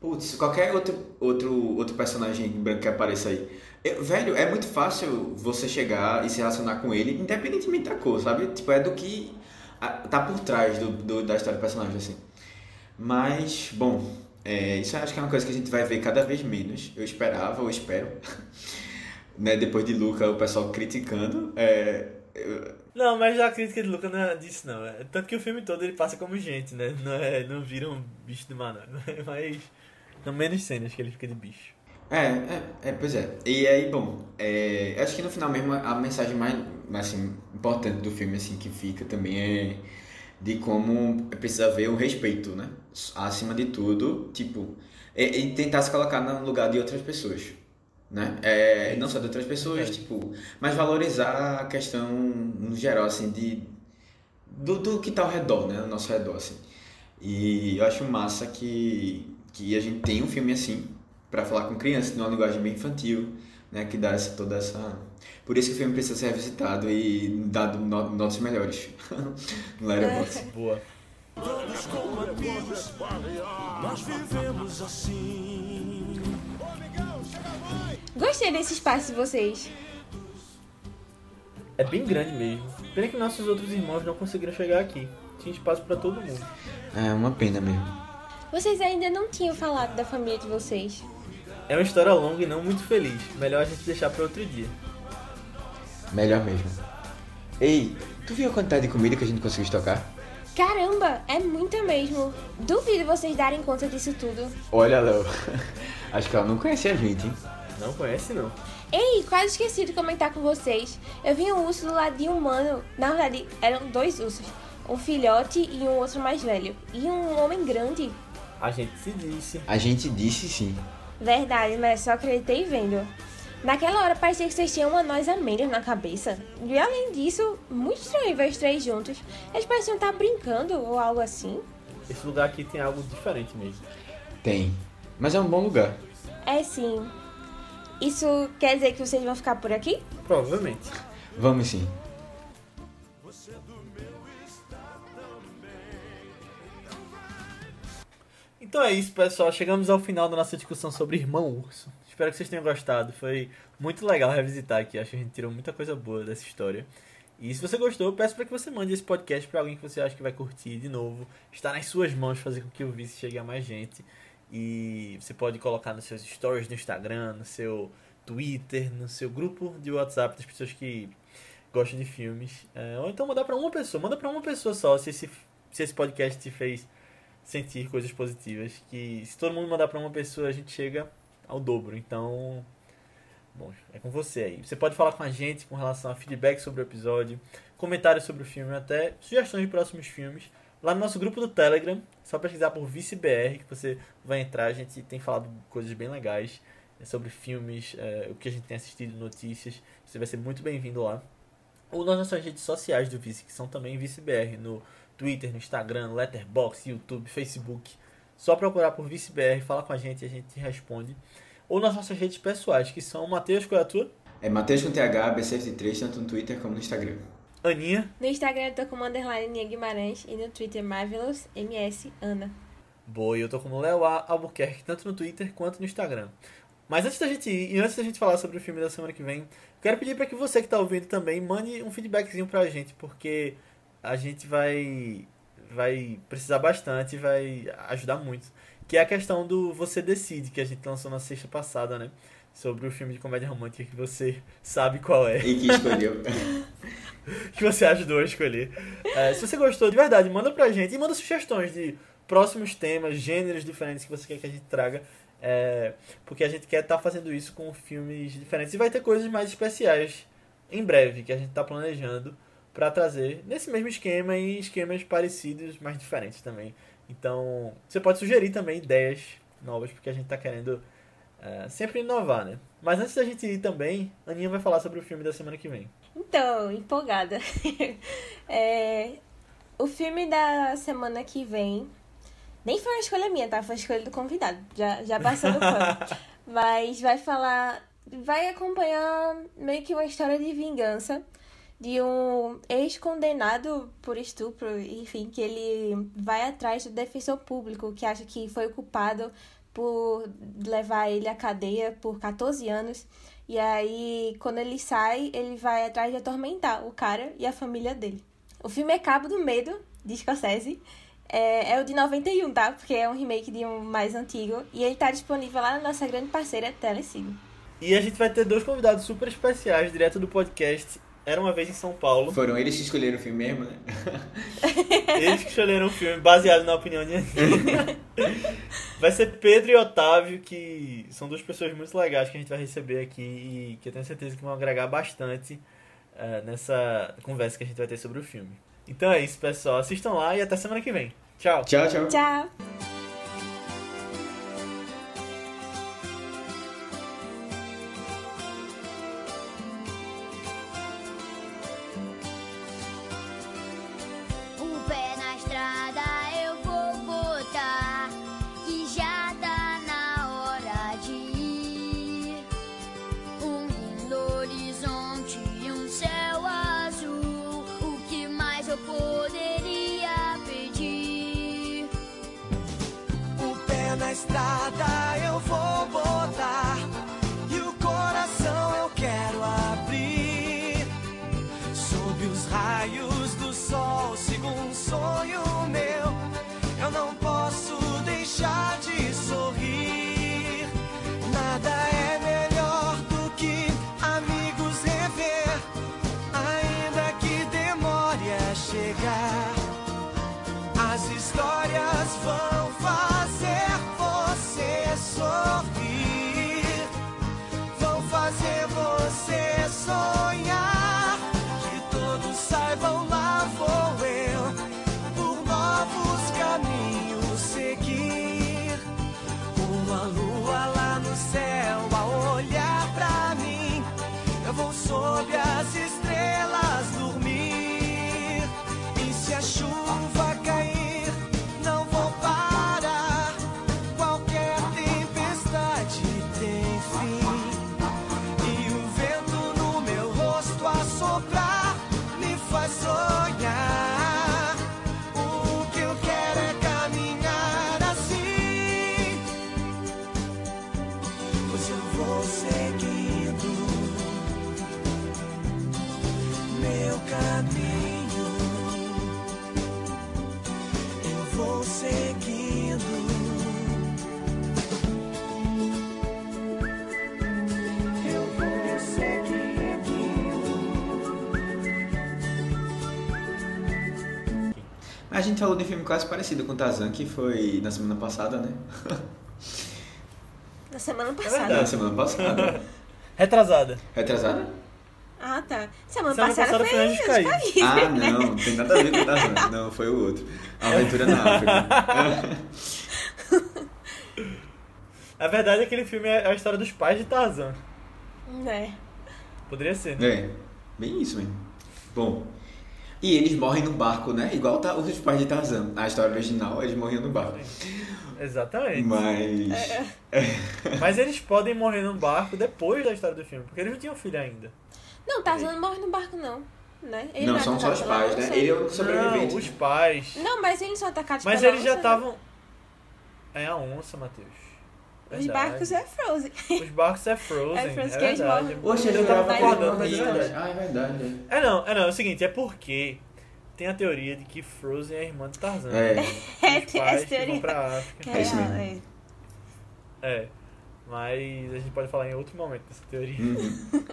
Putz, qualquer outro, outro, outro personagem branco que apareça aí. Eu- velho, é muito fácil você chegar e se relacionar com ele, independentemente da cor, sabe? Tipo, é do que a- tá por trás do, do- da história do personagem, assim. Mas, bom, é, isso acho que é uma coisa que a gente vai ver cada vez menos. Eu esperava, eu espero. né? Depois de Luca, o pessoal criticando. É, Não, mas a crítica de Luca não é disso não. É, tanto que o filme todo ele passa como gente, né? Não, é, não vira um bicho do maná. Mas são menos cenas que ele fica de bicho. É, é, é, pois é. E aí, bom, é, acho que no final mesmo a mensagem mais, assim, importante do filme assim que fica também é de como precisa haver o respeito, né? Acima de tudo, tipo, e, e tentar se colocar no lugar de outras pessoas, né? É, não só de outras pessoas, É. tipo, mas valorizar a questão no geral, assim, de do, do que tá ao redor, né? Ao nosso redor, assim. E eu acho massa que, que a gente tem um filme assim, pra falar com crianças, numa linguagem bem infantil, né? Que dá essa, toda essa... Por isso que o filme precisa ser revisitado e dado no- notas melhores no Letterboxd. Boa. Todos como amigos, nós vivemos assim. Gostei desse espaço de vocês. É bem grande mesmo. Pena que nossos outros irmãos não conseguiram chegar aqui. Tinha espaço pra todo mundo. É uma pena mesmo. Vocês ainda não tinham falado da família de vocês. É uma história longa e não muito feliz. Melhor a gente deixar pra outro dia. Melhor mesmo. Ei, tu viu a quantidade de comida que a gente conseguiu estocar? Caramba, é muita mesmo. Duvido vocês darem conta disso tudo. Olha, Léo. Acho que ela não conhecia a gente, hein? Não conhece não. Ei, quase esqueci de comentar com vocês. Eu vi um urso do lado de um humano. Na verdade, eram dois ursos. Um filhote e um outro mais velho. E um homem grande. A gente se disse. A gente disse sim. Verdade, mas só acreditei vendo. Naquela hora parecia que vocês tinham uma noz amêndoas na cabeça. E além disso, muito estranho ver os três juntos. Eles pareciam estar brincando ou algo assim. Esse lugar aqui tem algo diferente mesmo. Tem. Mas é um bom lugar. É sim. Isso quer dizer que vocês vão ficar por aqui? Provavelmente. Vamos sim. Então é isso, pessoal. Chegamos ao final da nossa discussão sobre Irmão Urso. Espero que vocês tenham gostado. Foi muito legal revisitar aqui. Acho que a gente tirou muita coisa boa dessa história. E se você gostou, eu peço para que você mande esse podcast para alguém que você acha que vai curtir de novo. Está nas suas mãos fazer com que o Vice chegue a mais gente. E você pode colocar nos seus stories no Instagram, no seu Twitter, no seu grupo de WhatsApp das pessoas que gostam de filmes. É, ou então mandar para uma pessoa. Manda para uma pessoa só se esse, se esse podcast te fez sentir coisas positivas. Que se todo mundo mandar para uma pessoa, a gente chega ao dobro. Então, bom, é com você aí. Você pode falar com a gente com relação a feedback sobre o episódio, comentários sobre o filme, até sugestões de próximos filmes. Lá no nosso grupo do Telegram, só pesquisar por ViceBR que você vai entrar. A gente tem falado coisas bem legais é, sobre filmes, é, o que a gente tem assistido, notícias. Você vai ser muito bem-vindo lá. Ou nas nossas redes sociais do Vice, que são também ViceBR, no Twitter, no Instagram, Letterboxd, YouTube, Facebook. Só procurar por ViceBR, fala com a gente e a gente responde. Ou nas nossas redes pessoais, que são Matheus, qual é a tua? É Matheus com TH, B73, tanto no Twitter como no Instagram. Aninha. No Instagram eu tô como underline Nia Guimarães e no Twitter Marvelous MS Ana. Boa, e eu tô como Léo A. Albuquerque, tanto no Twitter quanto no Instagram. Mas antes da gente ir, e antes da gente falar sobre o filme da semana que vem, quero pedir para que você que tá ouvindo também mande um feedbackzinho pra gente, porque a gente vai vai precisar bastante e vai ajudar muito. Que é a questão do Você Decide, que a gente lançou na sexta passada, né? Sobre o filme de comédia romântica que você sabe qual é. E que escolheu. que você ajudou a escolher. É, se você gostou de verdade, manda pra gente e manda sugestões de próximos temas, gêneros diferentes que você quer que a gente traga. É, porque a gente quer estar fazendo isso com filmes diferentes. E vai ter coisas mais especiais em breve que a gente está planejando para trazer nesse mesmo esquema e esquemas parecidos, mas diferentes também. Então, você pode sugerir também ideias novas, porque a gente está querendo é, sempre inovar, né? Mas antes da gente ir também, a Aninha vai falar sobre o filme da semana que vem. Então, empolgada. É, o filme da semana que vem. Nem foi uma escolha minha, tá? Foi a escolha do convidado. Já, já passou do pano. Mas vai falar. Vai acompanhar meio que uma história de vingança de um ex-condenado por estupro, enfim, que ele vai atrás do defensor público que acha que foi culpado por levar ele à cadeia por 14 anos. E aí, quando ele sai, ele vai atrás de atormentar o cara e a família dele. O filme é Cabo do Medo, de Scorsese. É, é o de 91, tá? Porque é um remake de um mais antigo. E ele tá disponível lá na nossa grande parceira Telecine. E a gente vai ter dois convidados super especiais direto do podcast Era Uma Vez em São Paulo. Foram eles que escolheram o filme mesmo, né? Eles que escolheram o filme baseado na opinião de Aninha. Vai ser Pedro e Otávio, que são duas pessoas muito legais que a gente vai receber aqui e que eu tenho certeza que vão agregar bastante eh, nessa conversa que a gente vai ter sobre o filme. Então é isso, pessoal. Assistam lá e até semana que vem. Tchau. Tchau, tchau. Tchau! Pé falou de filme quase parecido com Tarzan, que foi na semana passada, né? Na semana É passada. verdade. Na semana passada. Retrasada. Retrasada? ah, tá. Semana, Semana passada, passada foi Anjos Anjos Caídos. Caídos, Ah, né? não, não tem nada a ver com Tarzan. Não, foi o outro. A Aventura na África. A verdade é que aquele filme é a história dos pais de Tarzan. É. Poderia ser, né? É, bem isso mesmo. Bom, e eles morrem no barco, né? Igual tá, os pais de Tarzan. A história original, eles morriam no barco. Exatamente. Mas... Mas eles podem morrer num barco depois da história do filme, porque eles não tinham filho ainda. Não, Tarzan não morre no barco, não. Né? Ele Não, é são só os pais, né? Ele é o sobrevivente. Não, os pais. Não, mas eles são atacados Mas pela eles já onça, né? estavam. É a onça, Matheus. Os barcos é Frozen. Os barcos é Frozen. É É, Frozen que eles verdade. Oxe, eu tava eles mas é verdade. Ah, é verdade. É não, é não, é o seguinte, é porque tem a teoria de que Frozen é a irmã de Tarzan. É. É, tem pais essa teoria. pra África. É isso mesmo. é. É. Mas a gente pode falar em outro momento dessa teoria. Uhum.